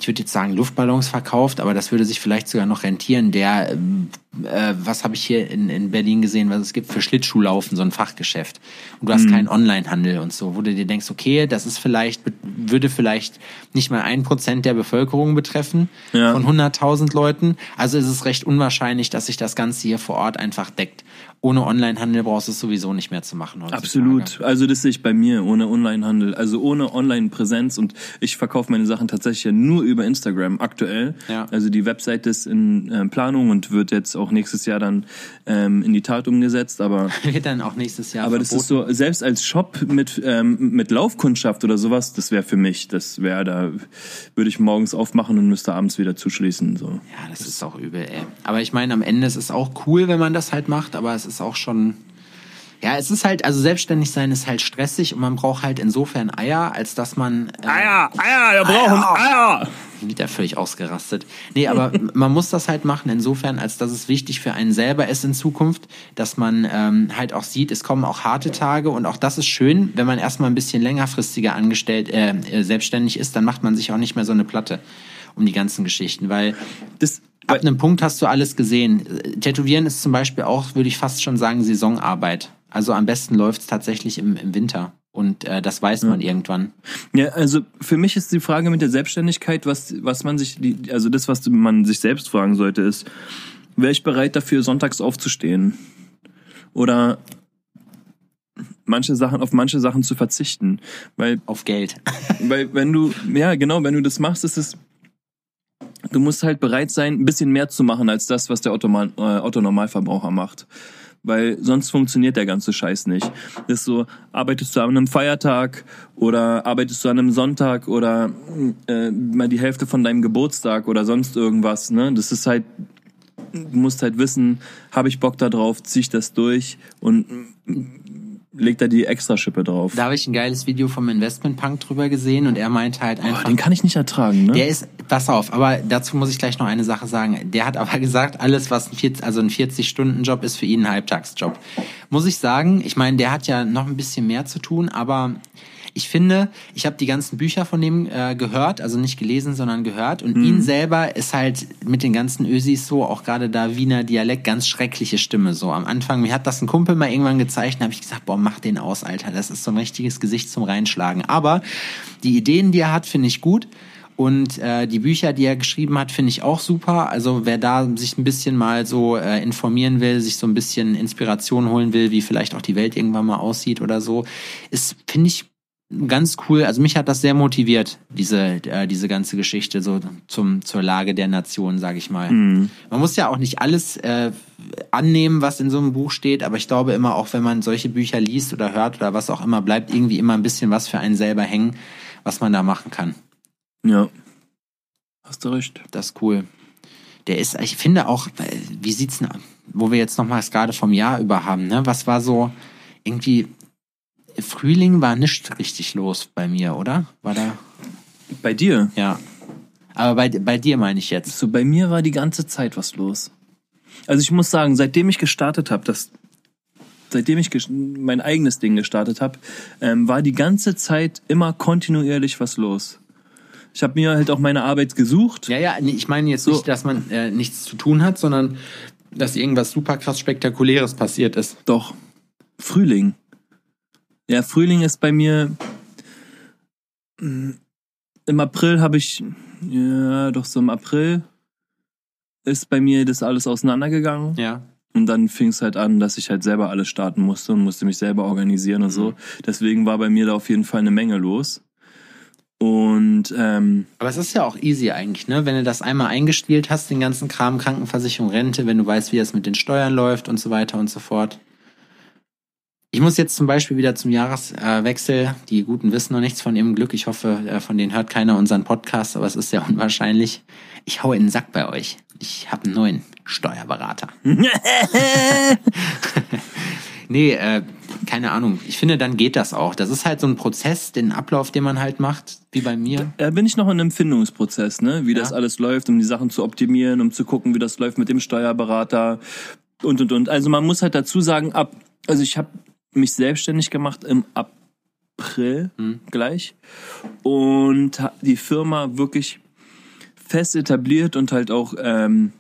ich würde jetzt sagen Luftballons verkauft, aber das würde sich vielleicht sogar noch rentieren. Der, ähm, äh, was habe ich hier in, in Berlin gesehen, was es gibt für Schlittschuhlaufen, so ein Fachgeschäft. Und du hast keinen Onlinehandel und so, wo du dir denkst, okay, das ist vielleicht, würde vielleicht nicht mal ein Prozent der Bevölkerung betreffen Ja. von 100.000 Leuten. Also ist es recht unwahrscheinlich, dass sich das Ganze hier vor Ort einfach deckt. Ohne Onlinehandel brauchst du es sowieso nicht mehr zu machen. heutzutage. Absolut. Also das sehe ich bei mir, ohne Onlinehandel, also ohne Online-Präsenz und ich verkaufe meine Sachen tatsächlich ja nur über Instagram aktuell. Ja. Also die Website ist in äh, Planung und wird jetzt auch nächstes Jahr dann ähm, in die Tat umgesetzt, aber Wird dann auch nächstes Jahr aber das ist so, selbst als Shop mit, ähm, mit Laufkundschaft oder sowas, das wäre für mich, das wäre, da würde ich morgens aufmachen und müsste abends wieder zuschließen. So. Ja, das ist auch übel, ey. Aber ich meine, am Ende ist es auch cool, wenn man das halt macht, aber es ist auch schon, Ja, es ist halt, also selbstständig sein ist halt stressig und man braucht halt insofern Eier, als dass man. Äh, Eier, Eier, wir brauchen Eier. Wieder völlig ausgerastet. Nee, aber man muss das halt machen, insofern, als dass es wichtig für einen selber ist in Zukunft, dass man ähm, halt auch sieht, es kommen auch harte Tage und auch das ist schön, wenn man erstmal ein bisschen längerfristiger angestellt, äh, äh, selbstständig ist, dann macht man sich auch nicht mehr so eine Platte um die ganzen Geschichten, weil Das, ab einem Punkt hast du alles gesehen. Tätowieren ist zum Beispiel auch, würde ich fast schon sagen, Saisonarbeit. Also am besten läuft's tatsächlich im, im Winter. Und äh, das weiß man irgendwann. Ja, also für mich ist die Frage mit der Selbstständigkeit, was, was man sich, die- also das, was man sich selbst fragen sollte, ist, wäre ich bereit dafür, sonntags aufzustehen? Oder manche Sachen, auf manche Sachen zu verzichten? Weil, Auf Geld. weil wenn du, ja genau, wenn du das machst, ist es, du musst halt bereit sein, ein bisschen mehr zu machen als das, was der Otto, äh, Otto Normalverbraucher macht. Weil sonst funktioniert der ganze Scheiß nicht. Das ist so, arbeitest du an einem Feiertag oder arbeitest du an einem Sonntag oder äh, mal die Hälfte von deinem Geburtstag oder sonst irgendwas. Ne? Das ist halt, du musst halt wissen, habe ich Bock da drauf, zieh ich das durch und leg da die Extraschippe drauf. Da habe ich ein geiles Video vom Investment Punk drüber gesehen und er meinte halt einfach. den kann ich nicht ertragen, ne? Der ist, pass auf, aber dazu muss ich gleich noch eine Sache sagen. Der hat aber gesagt, alles, was ein 40, also ein 40-Stunden-Job ist für ihn ein Halbtagsjob. Muss ich sagen, ich meine, der hat ja noch ein bisschen mehr zu tun, aber ich finde, ich habe die ganzen Bücher von dem äh, gehört, also nicht gelesen, sondern gehört. Und ihn selber ist halt mit den ganzen Ösis so, auch gerade da Wiener Dialekt, ganz schreckliche Stimme so. Am Anfang, mir hat das ein Kumpel mal irgendwann gezeichnet, habe ich gesagt, boah, mach den aus, Alter. Das ist so ein richtiges Gesicht zum Reinschlagen. Aber die Ideen, die er hat, finde ich gut. Und äh, die Bücher, die er geschrieben hat, finde ich auch super. Also wer da sich ein bisschen mal so äh, informieren will, sich so ein bisschen Inspiration holen will, wie vielleicht auch die Welt irgendwann mal aussieht oder so, ist, finde ich, ganz cool. Also mich hat das sehr motiviert, diese, äh, diese ganze Geschichte so zum, zur Lage der Nation, sage ich mal. Man muss ja auch nicht alles äh, annehmen, was in so einem Buch steht, aber ich glaube immer auch, wenn man solche Bücher liest oder hört oder was auch immer, bleibt irgendwie immer ein bisschen was für einen selber hängen, was man da machen kann. Ja. Hast du recht. Das ist cool. Der ist, ich finde auch, äh, wie sieht's wo wir jetzt nochmals gerade vom Jahr über haben, ne? Was war so irgendwie Frühling war nicht richtig los bei mir, oder? War da? Bei dir? Ja. Aber bei, bei dir meine ich jetzt. So, bei mir war die ganze Zeit was los. Also ich muss sagen, seitdem ich gestartet habe, das, seitdem ich mein eigenes Ding gestartet habe, ähm, war die ganze Zeit immer kontinuierlich was los. Ich habe mir halt auch meine Arbeit gesucht. Ja, ja, ich meine jetzt So. nicht, dass man äh, nichts zu tun hat, sondern dass irgendwas super krass Spektakuläres passiert ist. Doch. Frühling. Ja, Frühling ist bei mir. mm, Im April habe ich. Ja, doch so im April ist bei mir das alles auseinandergegangen. Ja. Und dann fing es halt an, dass ich halt selber alles starten musste und musste mich selber organisieren und so. Deswegen war bei mir da auf jeden Fall eine Menge los. Und ähm, Aber es ist ja auch easy eigentlich, ne? Wenn du das einmal eingespielt hast, den ganzen Kram, Krankenversicherung, Rente, wenn du weißt, wie das mit den Steuern läuft und so weiter und so fort. Ich muss jetzt zum Beispiel wieder zum Jahreswechsel, die Guten wissen noch nichts von ihrem Glück. Ich hoffe, äh, von denen hört keiner unseren Podcast, aber es ist sehr unwahrscheinlich. Ich hau in den Sack bei euch. Ich habe einen neuen Steuerberater. nee, äh, keine Ahnung. Ich finde, dann geht das auch. Das ist halt so ein Prozess, den Ablauf, den man halt macht, wie bei mir. da bin ich noch in einem Findungsprozess, ne? Wie das Ja. alles läuft, um die Sachen zu optimieren, um zu gucken, wie das läuft mit dem Steuerberater und und und. Also man muss halt dazu sagen, ab, also ich habe mich selbstständig gemacht im April gleich und die Firma wirklich fest etabliert und halt auch ähm,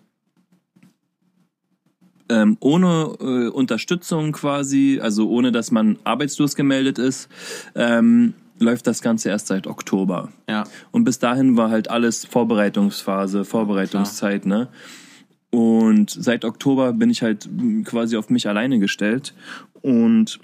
ähm, ohne äh, Unterstützung quasi, also ohne dass man arbeitslos gemeldet ist, ähm, läuft das Ganze erst seit Oktober. Ja. Und bis dahin war halt alles Vorbereitungsphase, Vorbereitungszeit, ne? Und seit Oktober bin ich halt quasi auf mich alleine gestellt. Und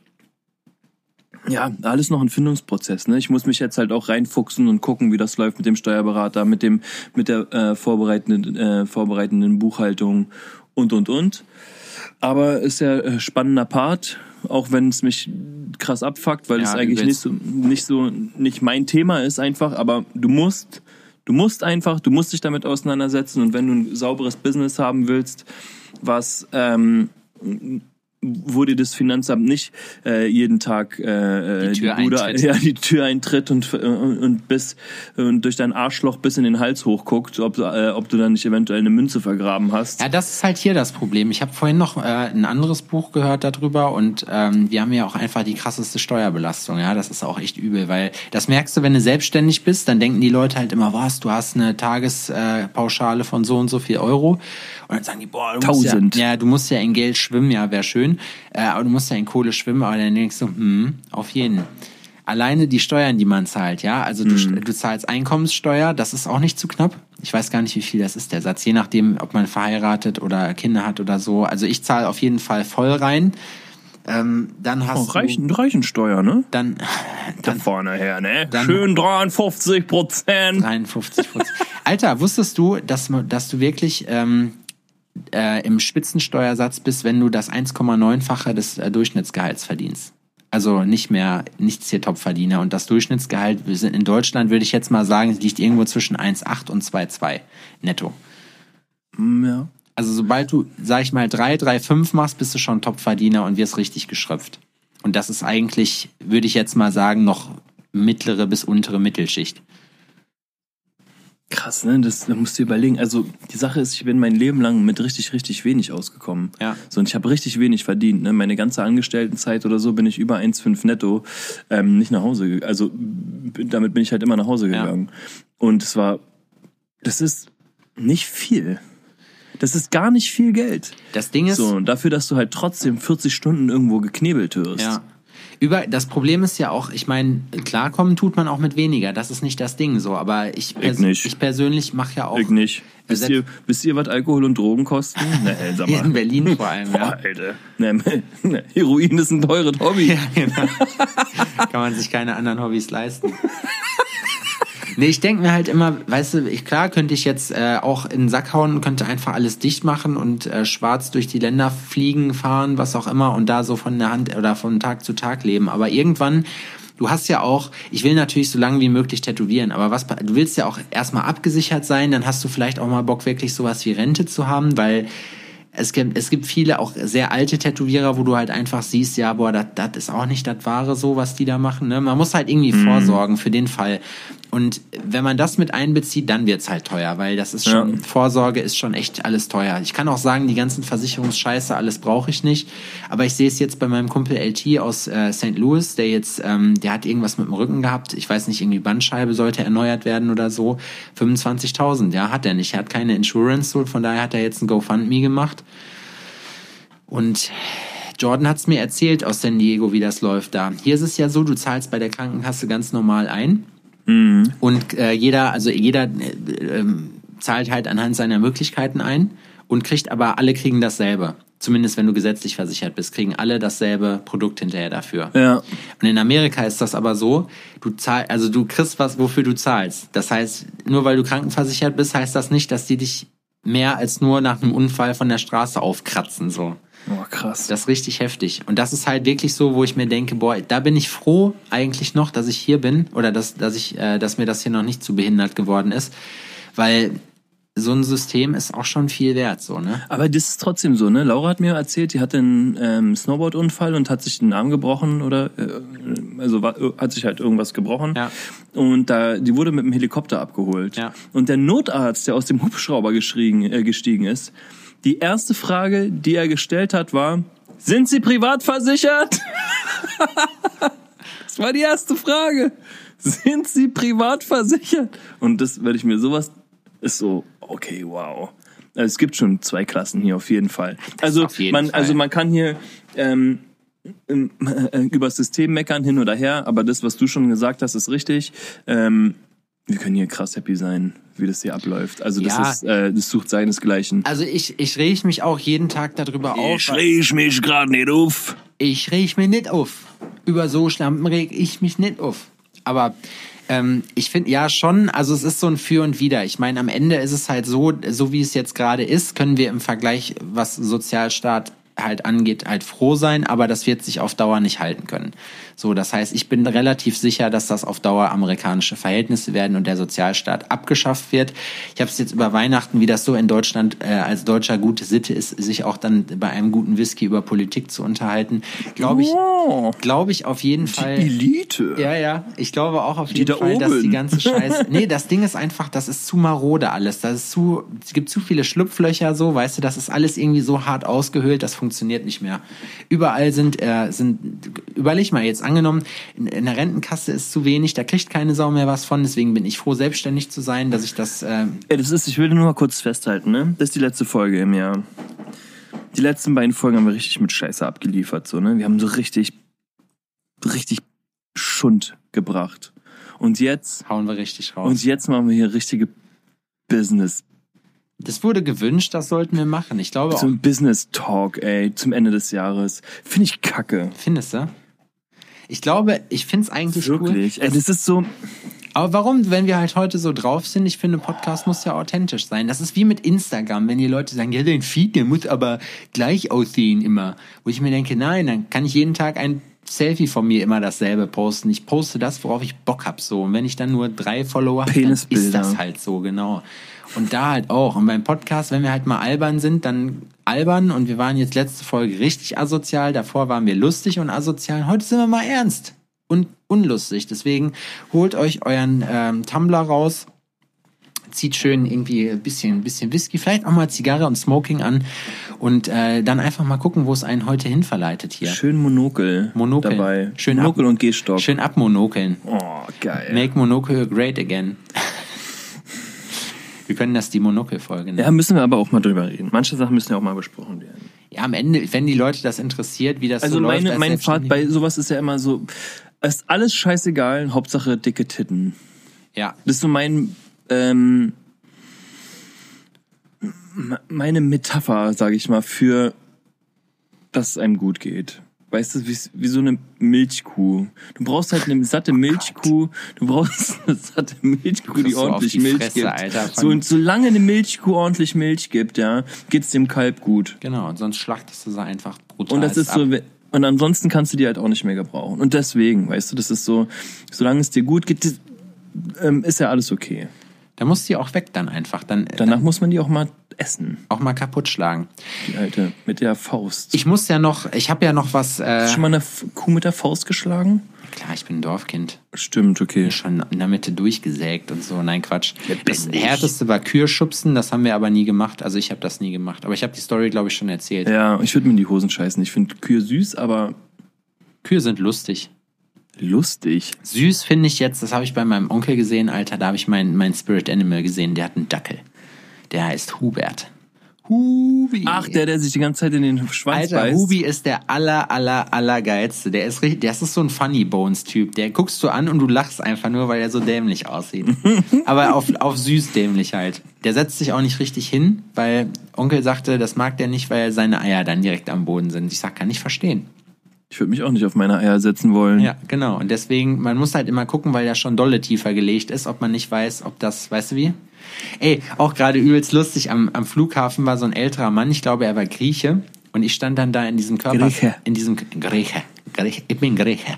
ja, alles noch ein Findungsprozess. Ne? Ich muss mich jetzt halt auch reinfuchsen und gucken, wie das läuft mit dem Steuerberater, mit dem, mit der äh, vorbereitenden, äh, vorbereitenden Buchhaltung und und und. Aber ist ja äh, spannender Part, auch wenn es mich krass abfuckt, weil Ja, es eigentlich nicht so, nicht so, nicht mein Thema ist einfach, aber du musst, du musst einfach, du musst dich damit auseinandersetzen und wenn du ein sauberes Business haben willst, was ähm, dir das Finanzamt nicht äh, jeden Tag äh, Die Tür Bude, eintritt. ja, die Tür eintritt und, und, und bis und durch dein Arschloch bis in den Hals hochguckt, ob, du, äh, ob du dann nicht eventuell eine Münze vergraben hast. Ja, das ist halt hier das Problem. Ich habe vorhin noch äh, ein anderes Buch gehört darüber und ähm, wir haben ja auch einfach die krasseste Steuerbelastung. Ja, das ist auch echt übel, weil das merkst du, wenn du selbstständig bist, dann denken die Leute halt immer, was, du hast eine Tagespauschale äh, von so und so viel Euro und dann sagen die, boah, du musst ja, ja, du musst ja in Geld schwimmen, ja, wäre schön, äh, aber du musst ja in Kohle schwimmen, aber dann denkst du, hm, auf jeden. Alleine die Steuern, die man zahlt, ja, also du, du zahlst Einkommenssteuer, das ist auch nicht zu knapp. Ich weiß gar nicht, wie viel das ist, der Satz, je nachdem, ob man verheiratet oder Kinder hat oder so. Also ich zahle auf jeden Fall voll rein. Ähm, dann Oh, hast Reichen, Reichensteuer, ne? du dann, Da vorne her, ne? dann- Schön 53 Prozent. 53 Prozent. Alter, wusstest du, dass, dass du wirklich ähm, äh, im Spitzensteuersatz bist, wenn du das 1,9-fache des äh, Durchschnittsgehalts verdienst? Also nicht mehr, nichts hier Topverdiener. Und das Durchschnittsgehalt, wir sind in Deutschland, würde ich jetzt mal sagen, liegt irgendwo zwischen 1,8 und 2,2 netto. Ja. Also sobald du, sag ich mal, 3, 3, 5 machst, bist du schon Topverdiener und wirst richtig geschröpft. Und das ist eigentlich, würde ich jetzt mal sagen, noch mittlere bis untere Mittelschicht. Krass, ne? Das, da musst du überlegen. Also die Sache ist, ich bin mein Leben lang mit richtig, richtig wenig ausgekommen. Ja. So, und ich habe richtig wenig verdient. Ne? Meine ganze Angestelltenzeit oder so bin ich über 1,5 netto ähm, nicht nach Hause gegangen. Also damit bin ich halt immer nach Hause Ja. gegangen. Und es war, das ist nicht viel. Das ist gar nicht viel Geld. Das Ding ist, So, und dafür, dass du halt trotzdem 40 Stunden irgendwo geknebelt wirst. Ja. Über, das Problem ist ja auch, ich meine, klarkommen tut man auch mit weniger. Das ist nicht das Ding so. Aber ich, pers nicht. ich persönlich mache ja auch Ich nicht. Wisst Selbst- ihr, wisst ihr, was Alkohol und Drogen kosten? Ne, sag hier mal. in Berlin vor allem. Boah, Ja. Alter. Ne, ne, Heroin ist ein teures Hobby. Kann man sich keine anderen Hobbys leisten. Nee, ich denke mir halt immer, weißt du, ich, klar könnte ich jetzt äh, auch in den Sack hauen, könnte einfach alles dicht machen und äh, schwarz durch die Länder fliegen, fahren, was auch immer und da so von der Hand oder von Tag zu Tag leben. Aber irgendwann, du hast ja auch, ich will natürlich so lange wie möglich tätowieren, aber was, du willst ja auch erstmal abgesichert sein, dann hast du vielleicht auch mal Bock, wirklich sowas wie Rente zu haben, weil es gibt, es gibt viele auch sehr alte Tätowierer, wo du halt einfach siehst, ja, boah, das ist auch nicht das Wahre so, was die da machen. Ne? Man muss halt irgendwie vorsorgen für den Fall. Und wenn man das mit einbezieht, dann wird's halt teuer, weil das ist schon, Ja. Vorsorge ist schon echt alles teuer. Ich kann auch sagen, die ganzen Versicherungsscheiße, alles brauche ich nicht. Aber ich sehe es jetzt bei meinem Kumpel LT aus äh, St. Louis, der jetzt, ähm, der hat irgendwas mit dem Rücken gehabt. Ich weiß nicht, irgendwie Bandscheibe sollte erneuert werden oder so. 25.000, ja, hat er nicht. Er hat keine Insurance, so, von daher hat er jetzt ein GoFundMe gemacht. Und Jordan hat's mir erzählt aus San Diego, wie das läuft da. Hier ist es ja so, du zahlst bei der Krankenkasse ganz normal ein. Und äh, jeder, also jeder äh, ähm, zahlt halt anhand seiner Möglichkeiten ein und kriegt aber alle kriegen dasselbe. Zumindest wenn du gesetzlich versichert bist, kriegen alle dasselbe Produkt hinterher dafür. Ja. Und in Amerika ist das aber so, du zahl, also du kriegst was, wofür du zahlst. Das heißt, nur weil du krankenversichert bist, heißt das nicht, dass die dich mehr als nur nach einem Unfall von der Straße aufkratzen, so. Oh, krass. Das ist richtig heftig. Und das ist halt wirklich so, wo ich mir denke, boah, da bin ich froh eigentlich noch, dass ich hier bin oder dass, dass ich, äh, dass mir das hier noch nicht zu behindert geworden ist. Weil so ein System ist auch schon viel wert, so, ne? Aber das ist trotzdem so, ne? Laura hat mir erzählt, die hatte einen ähm, Snowboard-Unfall und hat sich den Arm gebrochen oder äh, also war, hat sich halt irgendwas gebrochen. Ja. Und da, die wurde mit dem Helikopter abgeholt. Ja. Und der Notarzt, der aus dem Hubschrauber äh, gestiegen ist, die erste Frage, die er gestellt hat, war: Sind Sie privat versichert? das war die erste Frage. Sind Sie privat versichert? Und das werde ich mir sowas ist so, okay, wow. Also es gibt schon zwei Klassen hier auf jeden Fall. also auf jeden man, Fall. also man kann hier ähm, ähm, äh, über das System meckern hin oder her, aber das, was du schon gesagt hast, ist richtig. Ähm, wir können hier krass happy sein, wie das hier abläuft. Also das Ja. ist, äh, das sucht seinesgleichen. Also ich, ich reg mich auch jeden Tag darüber auf. weil- ich mich gerade nicht auf. Ich reg mich nicht auf. Über so Schlampen reg ich mich nicht auf. Aber ähm, ich finde ja schon, also es ist so ein Für und Wider. Ich meine, am Ende ist es halt so, so wie es jetzt gerade ist, können wir im Vergleich, was Sozialstaat halt angeht, halt froh sein, aber das wird sich auf Dauer nicht halten können. So, das heißt, ich bin relativ sicher, dass das auf Dauer amerikanische Verhältnisse werden und der Sozialstaat abgeschafft wird. Ich habe es jetzt über Weihnachten, wie das so in Deutschland äh, als Deutscher gute Sitte ist, sich auch dann bei einem guten Whisky über Politik zu unterhalten, glaube ich, Oh, glaube ich auf jeden Fall. Elite. Ja, ja. Ich glaube auch auf Die jeden Fall, dass die oben. ganze Scheiße. Nee, das Ding ist einfach, das ist zu marode alles. Das ist zu, es gibt zu viele Schlupflöcher so, weißt du, das ist alles irgendwie so hart ausgehöhlt, das funktioniert nicht mehr. Überall sind, äh, sind, überleg mal jetzt, angenommen, in, in der Rentenkasse ist zu wenig, da kriegt keine Sau mehr was von, deswegen bin ich froh, selbstständig zu sein, dass ich das, äh, Ey, das ist, ich will nur mal kurz festhalten, ne? Das ist die letzte Folge im Jahr. Die letzten beiden Folgen haben wir richtig mit Scheiße abgeliefert, so, ne? Wir haben so richtig, richtig Schund gebracht. Und jetzt, hauen wir richtig raus. und jetzt machen wir hier richtige Business, das wurde gewünscht, das sollten wir machen. Ich glaube auch. so ein Business Talk, ey, zum Ende des Jahres. Finde ich kacke. Findest du? Ich glaube, ich find's eigentlich Wirklich. cool. Das ist so, Aber warum, wenn wir halt heute so drauf sind, ich finde, Podcast muss ja authentisch sein. Das ist wie mit Instagram, wenn die Leute sagen, ja, dein Feed, der muss aber gleich aussehen immer. Wo ich mir denke, nein, dann kann ich jeden Tag ein Selfie von mir immer dasselbe posten. Ich poste das, worauf ich Bock hab, so. Und wenn ich dann nur drei Follower habe, dann ist das halt so, genau. Und da halt auch. Und beim Podcast, wenn wir halt mal albern sind, dann albern. Und wir waren jetzt letzte Folge richtig asozial. Davor waren wir lustig und asozial. Heute sind wir mal ernst und unlustig. Deswegen holt euch euren ähm, Tumblr raus, zieht schön irgendwie ein bisschen, ein bisschen Whisky, vielleicht auch mal Zigarre und Smoking an und äh, dann einfach mal gucken, wo es einen heute hin verleitet hier. schön Monokel, Monokel. dabei. Schön Monokel ab- und Gehstock. Schön abmonokeln. Oh, geil. Make Monocle great again. Wir können das die Monokel-Folge nennen. Ja, müssen wir aber auch mal drüber reden. Manche Sachen müssen ja auch mal besprochen werden. Ja, am Ende, wenn die Leute das interessiert, wie das Also so läuft. meine, als mein Pfad bei sowas ist ja immer so, es ist alles scheißegal, Hauptsache dicke Titten. Ja, Das ist so mein, ähm, meine Metapher, sage ich mal, für, dass es einem gut geht. Weißt du, wie, wie so eine Milchkuh. Du brauchst halt eine satte Milchkuh. Du brauchst eine satte Milchkuh, die ordentlich die Milch Fresse, gibt. Alter, so, und solange eine Milchkuh ordentlich Milch gibt, ja, geht's dem Kalb gut. genau. Und sonst schlachtest du sie einfach brutal. Und das ist ab. so, und ansonsten kannst du die halt auch nicht mehr gebrauchen. Und deswegen, weißt du, das ist so, solange es dir gut geht, ähm, ist ja alles okay. Da muss die auch weg dann einfach. Dann, Danach dann muss man die auch mal essen, auch mal kaputt schlagen. die alte, mit der Faust. Ich muss ja noch, ich habe ja noch was. Äh, Hast du schon mal eine F- Kuh mit der Faust geschlagen? klar, ich bin ein Dorfkind. Stimmt, okay. Schon in der Mitte durchgesägt und so. Nein, Quatsch. Das härteste war Kühe-Schubsen, das haben wir aber nie gemacht. Also ich habe das nie gemacht. Aber ich habe die Story, glaube ich, schon erzählt. Ja, ich würde mir in die Hosen scheißen. Ich finde Kühe süß, aber Kühe sind lustig. lustig. Süß finde ich jetzt, das habe ich bei meinem Onkel gesehen, Alter, da habe ich mein, mein Spirit Animal gesehen, der hat einen Dackel. Der heißt Hubert. Hubi. Ach, der, der sich die ganze Zeit in den Schwanz Alter, beißt. Hubi ist der aller, aller, aller geilste. Der ist richtig, der ist so ein Funny Bones Typ. Der guckst du an und du lachst einfach nur, weil er so dämlich aussieht. Aber auf, auf süß dämlich halt. Der setzt sich auch nicht richtig hin, weil Onkel sagte, das mag der nicht, weil seine Eier dann direkt am Boden sind. Ich sag, kann ich verstehen. Ich würde mich auch nicht auf meine Eier setzen wollen. Ja, genau. Und deswegen, man muss halt immer gucken, weil der schon dolle tiefer gelegt ist, ob man nicht weiß, ob das, weißt du wie? Ey, auch gerade übelst lustig, am, am Flughafen war so ein älterer Mann, ich glaube, er war Grieche. Und ich stand dann da in diesem Körper, Grieche. in diesem Grieche, Ich bin Grieche,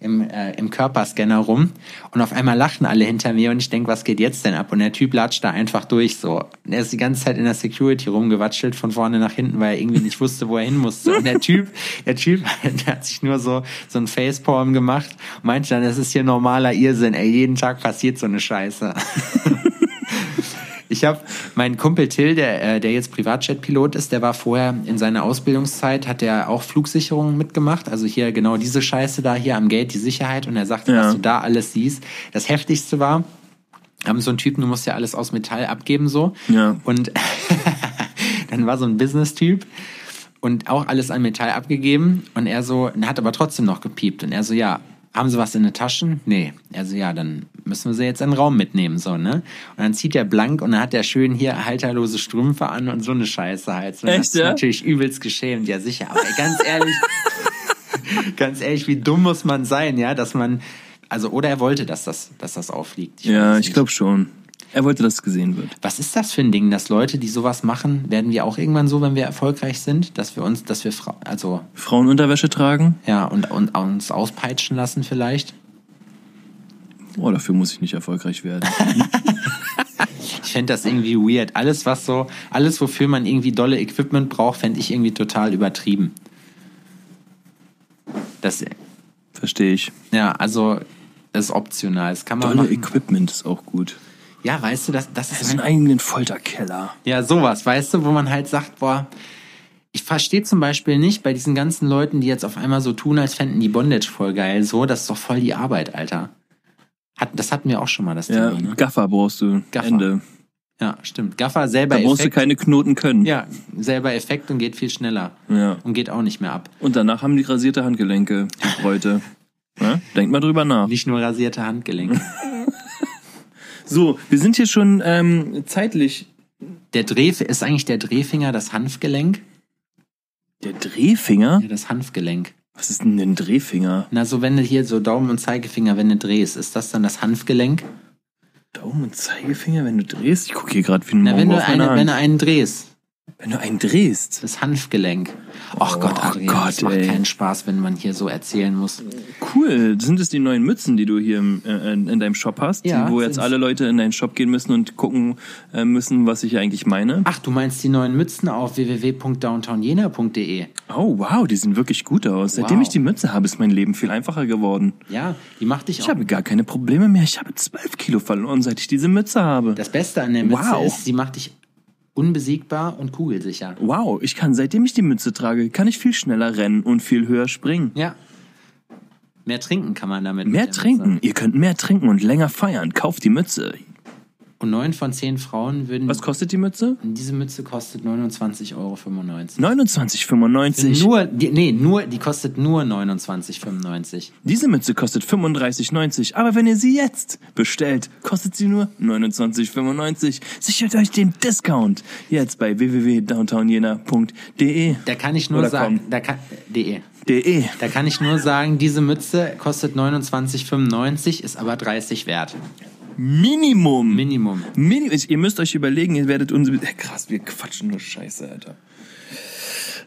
im, äh, im Körperscanner rum. Und auf einmal lachen alle hinter mir und ich denk, was geht jetzt denn ab? Und der Typ latscht da einfach durch so. Und er ist die ganze Zeit in der Security rumgewatschelt, von vorne nach hinten, weil er irgendwie nicht wusste, wo er hin musste. Und der Typ, der Typ, der hat sich nur so, so ein Facepalm gemacht und meinte dann, das ist hier normaler Irrsinn, ey, jeden Tag passiert so eine Scheiße. Ich habe meinen Kumpel Till, der, äh, der jetzt Privatjet-Pilot ist, der war vorher in seiner Ausbildungszeit, hat er auch Flugsicherungen mitgemacht. Also hier genau diese Scheiße da hier am Gate, die Sicherheit. Und er sagte, Ja. was du da alles siehst. Das Heftigste war, haben so einen Typen, du musst ja alles aus Metall abgeben so. Ja. Und dann war so ein Business-Typ und auch alles an Metall abgegeben. Und er so, er hat aber trotzdem noch gepiept. Und er so, ja, haben Sie was in den Taschen? Nee. Er so, ja, dann müssen wir sie jetzt in den Raum mitnehmen, so, ne? Und dann zieht er blank und dann hat er schön hier halterlose Strümpfe an und so eine Scheiße halt. Und Echt, das ist ja? natürlich übelst geschämt, ja sicher. Aber ganz ehrlich, ganz ehrlich, wie dumm muss man sein, ja, dass man, also, oder er wollte, dass das, dass das auffliegt. Ja, weiß ich glaube schon. Er wollte, dass es gesehen wird. Was ist das für ein Ding, dass Leute, die sowas machen, werden wir auch irgendwann so, wenn wir erfolgreich sind, dass wir uns, dass wir, Fra also, Frauenunterwäsche tragen? ja, und, und uns auspeitschen lassen vielleicht? Oh, dafür muss ich nicht erfolgreich werden. Ich fände das irgendwie weird. Alles, was so, alles, wofür man irgendwie dolle Equipment braucht, fände ich irgendwie total übertrieben. Das, Verstehe ich. ja, also, das ist optional. Das kann man Dolle machen. Equipment ist auch gut. Ja, weißt du, das, das Das ist ist einen eigenen Folterkeller. Ja, sowas, weißt du, wo man halt sagt, boah, ich verstehe zum Beispiel nicht bei diesen ganzen Leuten, die jetzt auf einmal so tun, als fänden die Bondage voll geil, so, das ist doch voll die Arbeit, Alter. Hat, das hatten wir auch schon mal, das Ja, Thema, ne? Gaffer brauchst du. Gaffer. Ende. Ja, stimmt. Gaffer selber Da brauchst du Effekt. keine Knoten können. ja, selber Effekt und geht viel schneller. Ja. Und geht auch nicht mehr ab. Und danach haben die rasierte Handgelenke, die Bräute. Ja? Denkt mal drüber nach. Nicht nur rasierte Handgelenke. So, wir sind hier schon ähm, zeitlich. Der Dreh, ist eigentlich der Drehfinger das Hanfgelenk? Der Drehfinger? Ja, das Hanfgelenk. Was ist denn ein Drehfinger? Na, so wenn du hier so Daumen und Zeigefinger, wenn du drehst, ist das dann das Hanfgelenk? Daumen und Zeigefinger, wenn du drehst? Ich gucke hier gerade wie ein Na, wenn du, eine, wenn du einen drehst. Wenn du einen drehst. Das Hanfgelenk. Ach Oh Gott, Adrian, Gott, das macht ey. keinen Spaß, wenn man hier so erzählen muss. Cool. Sind es die neuen Mützen, die du hier im, äh, in, in deinem Shop hast? Ja, die, wo jetzt alle Leute in deinen Shop gehen müssen und gucken äh, müssen, was ich hier eigentlich meine? Ach, du meinst die neuen Mützen auf www.downtownyena.de? Oh, wow, die sehen wirklich gut aus. Seitdem Wow. ich die Mütze habe, ist mein Leben viel einfacher geworden. Ja, die macht dich Ich auch. habe gar keine Probleme mehr. Ich habe zwölf Kilo verloren, seit ich diese Mütze habe. Das Beste an der Mütze Wow. ist, sie macht dich unbesiegbar und kugelsicher. Wow, ich kann, seitdem ich die Mütze trage, kann ich viel schneller rennen und viel höher springen. Ja. Mehr trinken kann man damit. mit Mehr trinken. Mütze. Ihr könnt mehr trinken und länger feiern. Kauft die Mütze. Und neun von zehn Frauen würden. Was kostet die Mütze? diese Mütze kostet 29,95 Euro. 29,95. Nur, die, nee, nur, die kostet nur 29,95. Diese Mütze kostet 35,90. Aber wenn ihr sie jetzt bestellt, kostet sie nur 29,95. Sichert euch den Discount. Jetzt bei www.downtownjena.de. Da kann ich nur Oder sagen, komm. da kann, de. De. Da kann ich nur sagen, diese Mütze kostet 29,95, ist aber 30 wert. Minimum. Minimum. Minimum. Ihr müsst euch überlegen, ihr werdet uns. Krass, wir quatschen nur Scheiße, Alter.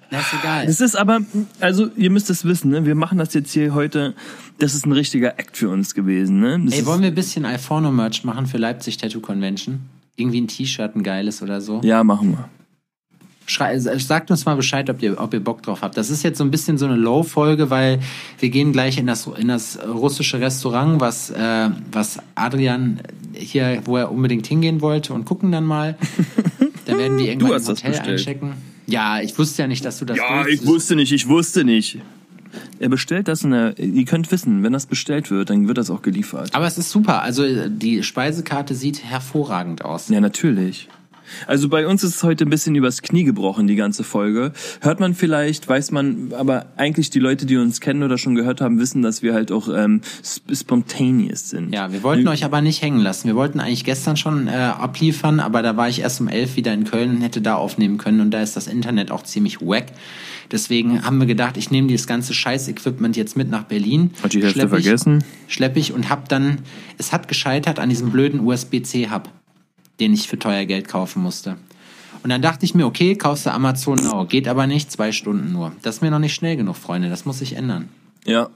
Na, ist egal. Es ist aber, also ihr müsst es wissen, ne? wir machen das jetzt hier heute, das ist ein richtiger Act für uns gewesen. Ne? Das Ey, wollen wir ein bisschen Alforno-Merch machen für Leipzig Tattoo Convention? Irgendwie ein T-Shirt, ein geiles oder so? ja, machen wir. Schrei, sagt uns mal Bescheid, ob ihr, ob ihr Bock drauf habt. Das ist jetzt so ein bisschen so eine Low-Folge, weil wir gehen gleich in das, in das russische Restaurant, was, äh, was Adrian hier, wo er unbedingt hingehen wollte und gucken dann mal. Da werden wir irgendwann hast im das Hotel einchecken. Ja, ich wusste ja nicht, dass du das Ja, ich wusste nicht, ich wusste nicht. Er bestellt das und er, ihr könnt wissen, wenn das bestellt wird, dann wird das auch geliefert. Aber es ist super. Also die Speisekarte sieht hervorragend aus. Ja, natürlich. Also bei uns ist es heute ein bisschen übers Knie gebrochen, die ganze Folge. Hört man vielleicht, weiß man, aber eigentlich die Leute, die uns kennen oder schon gehört haben, wissen, dass wir halt auch ähm, sp spontaneous sind. Ja, wir wollten euch aber nicht hängen lassen. Wir wollten eigentlich gestern schon äh, abliefern, aber da war ich erst um elf wieder in Köln und hätte da aufnehmen können und da ist das Internet auch ziemlich wack. Deswegen haben wir gedacht, ich nehme dieses ganze Scheiß-Equipment jetzt mit nach Berlin. Hat die Hälfte Schlepp ich- vergessen? Schlepp ich und hab dann, es hat gescheitert an diesem blöden USB-C-Hub, den ich für teuer Geld kaufen musste. Und dann dachte ich mir, okay, kaufst du Amazon Now. Geht aber nicht, zwei Stunden nur. Das ist mir noch nicht schnell genug, Freunde. Das muss sich ändern. Ja.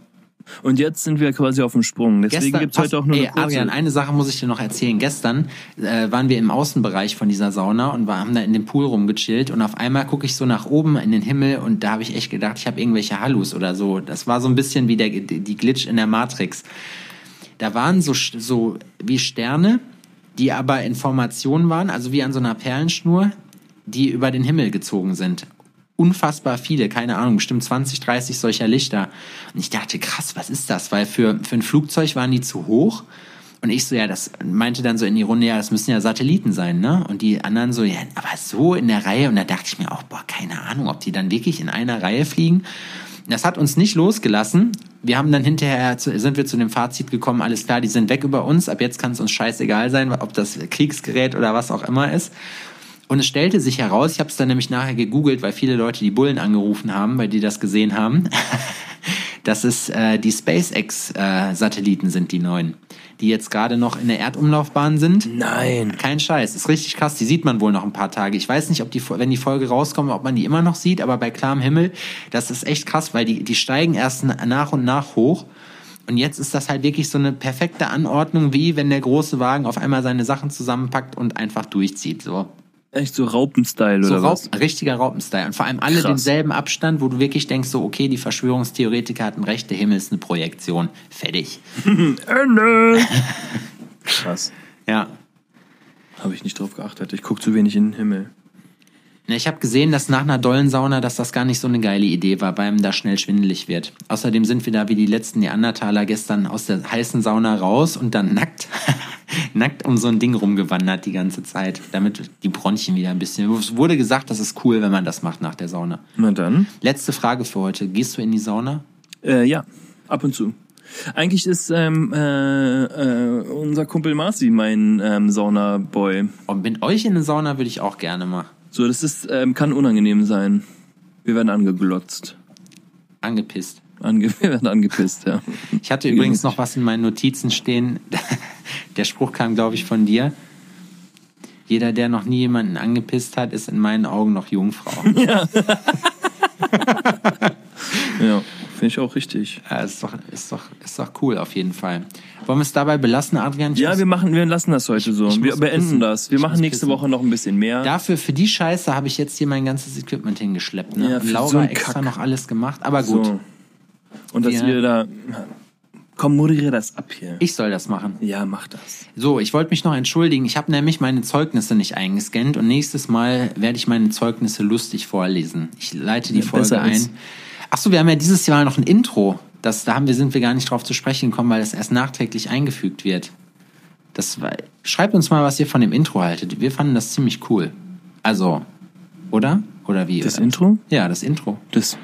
Und jetzt sind wir quasi auf dem Sprung. Deswegen gibt's heute auch nur ey, eine kurze... Adrian, eine Sache muss ich dir noch erzählen. Gestern äh, waren wir im Außenbereich von dieser Sauna und war, haben da in dem Pool rumgechillt und auf einmal gucke ich so nach oben in den Himmel und da habe ich echt gedacht, ich habe irgendwelche Hallus oder so. Das war so ein bisschen wie der, die Glitch in der Matrix. Da waren so, so wie Sterne, die aber in Formation waren, also wie an so einer Perlenschnur, die über den Himmel gezogen sind. Unfassbar viele, keine Ahnung, bestimmt 20, 30 solcher Lichter. Und ich dachte, krass, was ist das? Weil für, für ein Flugzeug waren die zu hoch. Und ich so, ja, das meinte dann so in die Runde, ja, das müssen ja Satelliten sein, ne? Und die anderen so, ja, aber so in der Reihe. Und da dachte ich mir auch, boah, keine Ahnung, ob die dann wirklich in einer Reihe fliegen. Das hat uns nicht losgelassen. Wir haben dann hinterher, sind wir zu dem Fazit gekommen, alles klar, die sind weg über uns. Ab jetzt kann es uns scheißegal sein, ob das Kriegsgerät oder was auch immer ist. Und es stellte sich heraus, ich habe es dann nämlich nachher gegoogelt, weil viele Leute die Bullen angerufen haben, weil die das gesehen haben, Das ist äh, die SpaceX-Satelliten sind die neuen, die jetzt gerade noch in der Erdumlaufbahn sind. Nein. Kein Scheiß, ist richtig krass. Die sieht man wohl noch ein paar Tage. Ich weiß nicht, ob die, wenn die Folge rauskommt, ob man die immer noch sieht, aber bei klarem Himmel, das ist echt krass, weil die, die steigen erst nach und nach hoch. Und jetzt ist das halt wirklich so eine perfekte Anordnung, wie wenn der große Wagen auf einmal seine Sachen zusammenpackt und einfach durchzieht. So, Echt so Raupenstyle so oder Raub, was? richtiger Raupenstyle. Und vor allem alle Krass. denselben Abstand, wo du wirklich denkst, so, okay, die Verschwörungstheoretiker hatten recht, der Himmel ist eine Projektion. Fertig. Ende. Krass. Ja. Habe ich nicht drauf geachtet. Ich gucke zu wenig in den Himmel. Na, Ich habe gesehen, dass nach einer dollen Sauna, dass das gar nicht so eine geile Idee war, weil einem da schnell schwindelig wird. Außerdem sind wir da wie die letzten Neandertaler gestern aus der heißen Sauna raus und dann nackt, nackt um so ein Ding rumgewandert die ganze Zeit, damit die Bronchien wieder ein bisschen. Es wurde gesagt, das ist cool, wenn man das macht nach der Sauna. Na dann. Letzte Frage für heute. Gehst du in die Sauna? Äh, ja, ab und zu. Eigentlich ist ähm, äh, äh, unser Kumpel Marci mein ähm, Sauna-Boy. Und mit euch in eine Sauna würde ich auch gerne mal. So, das ist, ähm, kann unangenehm sein. Wir werden angeglotzt. Angepisst. Ange wir werden angepisst, ja. Ich hatte übrigens noch was in meinen Notizen stehen. Der Spruch kam, glaube ich, von dir. Jeder, der noch nie jemanden angepisst hat, ist in meinen Augen noch Jungfrau. Ja, finde ich auch richtig. Ja, ist doch, ist doch, ist doch cool auf jeden Fall. Wollen wir es dabei belassen, Adrian? Ich Ja, wir machen, wir lassen das heute so. ich Wir beenden pissen. das. Wir Ich machen nächste pissen. Woche noch ein bisschen mehr. Dafür, für die Scheiße habe ich jetzt hier mein ganzes Equipment hingeschleppt. Ne? Ja, Laura so extra Kack. noch alles gemacht. Aber gut, So. Und dass Wir- wir da. Komm, moderiere das ab hier. ich soll das machen. ja, mach das. So, ich wollte mich noch entschuldigen. Ich habe nämlich meine Zeugnisse nicht eingescannt und nächstes Mal werde ich meine Zeugnisse lustig vorlesen. Ich leite die Ja, Folge ein. ist. Ach so, wir haben ja dieses Jahr noch ein Intro. Das, da haben wir, sind wir gar nicht drauf zu sprechen gekommen, weil es erst nachträglich eingefügt wird. Das war, schreibt uns mal, was ihr von dem Intro haltet. Wir fanden das ziemlich cool. Also, oder? Oder wie? Das oder? Intro? Ja, das Intro. Das.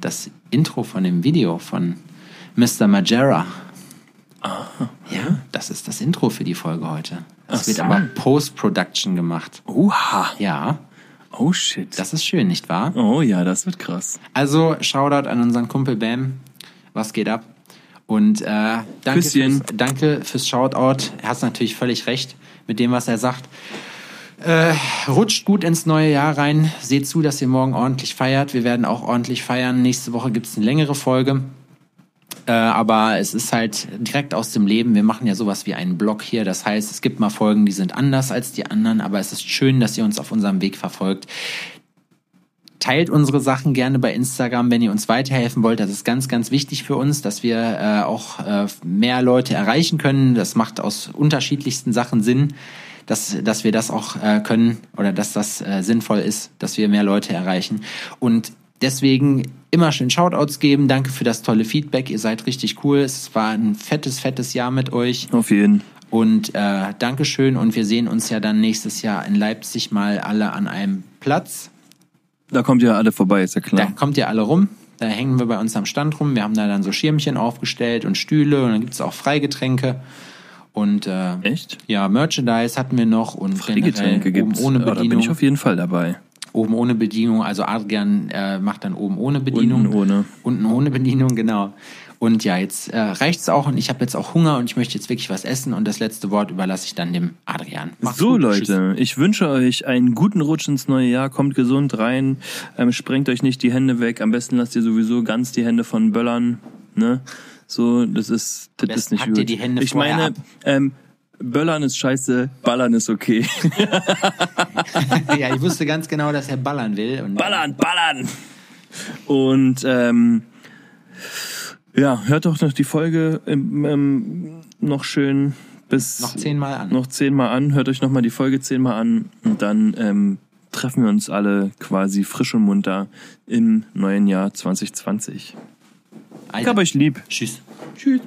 Das Intro von dem Video von Mr. Majera. Ja, das ist das Intro für die Folge heute. Das Ach wird so. aber Post-Production gemacht. Oha. Ja, Oh shit. das ist schön, nicht wahr? oh ja, das wird krass. Also, Shoutout an unseren Kumpel Bam. Was geht ab? Und äh, danke, Küsschen. fürs, danke fürs Shoutout. Er hat natürlich völlig recht mit dem, was er sagt. Äh, rutscht gut ins neue Jahr rein. Seht zu, dass ihr morgen ordentlich feiert. Wir werden auch ordentlich feiern. Nächste Woche gibt's eine längere Folge. Äh, aber es ist halt direkt aus dem Leben. Wir machen ja sowas wie einen Blog hier. Das heißt, es gibt mal Folgen, die sind anders als die anderen. Aber es ist schön, dass ihr uns auf unserem Weg verfolgt. Teilt unsere Sachen gerne bei Instagram, wenn ihr uns weiterhelfen wollt. Das ist ganz, ganz wichtig für uns, dass wir äh, auch äh, mehr Leute erreichen können. Das macht aus unterschiedlichsten Sachen Sinn, dass, dass wir das auch äh, können oder dass das äh, sinnvoll ist, dass wir mehr Leute erreichen. Und deswegen immer schön Shoutouts geben. Danke für das tolle Feedback. Ihr seid richtig cool. Es war ein fettes, fettes Jahr mit euch. Auf jeden. Und äh, Dankeschön. Und wir sehen uns ja dann nächstes Jahr in Leipzig mal alle an einem Platz. Da kommt ihr alle vorbei, ist ja Da klar. kommt ihr alle rum. Da hängen wir bei uns am Stand rum. Wir haben da dann so Schirmchen aufgestellt und Stühle und dann gibt's auch Freigetränke. Und äh, Echt? ja, Merchandise hatten wir noch und Getränke generell oben gibt's. ohne Ja, da bin Bedienung. ich auf jeden Fall dabei. Oben ohne Bedienung. Also Adrian äh, macht dann oben ohne Bedienung. Unten ohne. Unten ohne Bedienung, genau. Und ja, jetzt äh, reicht's auch und ich habe jetzt auch Hunger und ich möchte jetzt wirklich was essen und das letzte Wort überlasse ich dann dem Adrian. Macht's So gut. Tschüss. Leute, ich wünsche euch einen guten Rutsch ins neue Jahr. Kommt gesund rein, ähm, sprengt euch nicht die Hände weg. Am besten lasst ihr sowieso ganz die Hände von Böllern. Ne? So, das ist, das ist nicht hackt gut. ihr die Hände ich meine, ab. ähm, Böllern ist scheiße, Ballern ist okay. ja, ich wusste ganz genau, dass er ballern will. Und ballern, ballern! Und ähm, ja, hört doch noch die Folge ähm, noch schön bis Noch zehnmal an. noch zehnmal an. Hört euch noch mal die Folge zehnmal an und dann ähm, treffen wir uns alle quasi frisch und munter im neuen Jahr 2020. Ich Alter. hab euch lieb. Tschüss. Tschüss.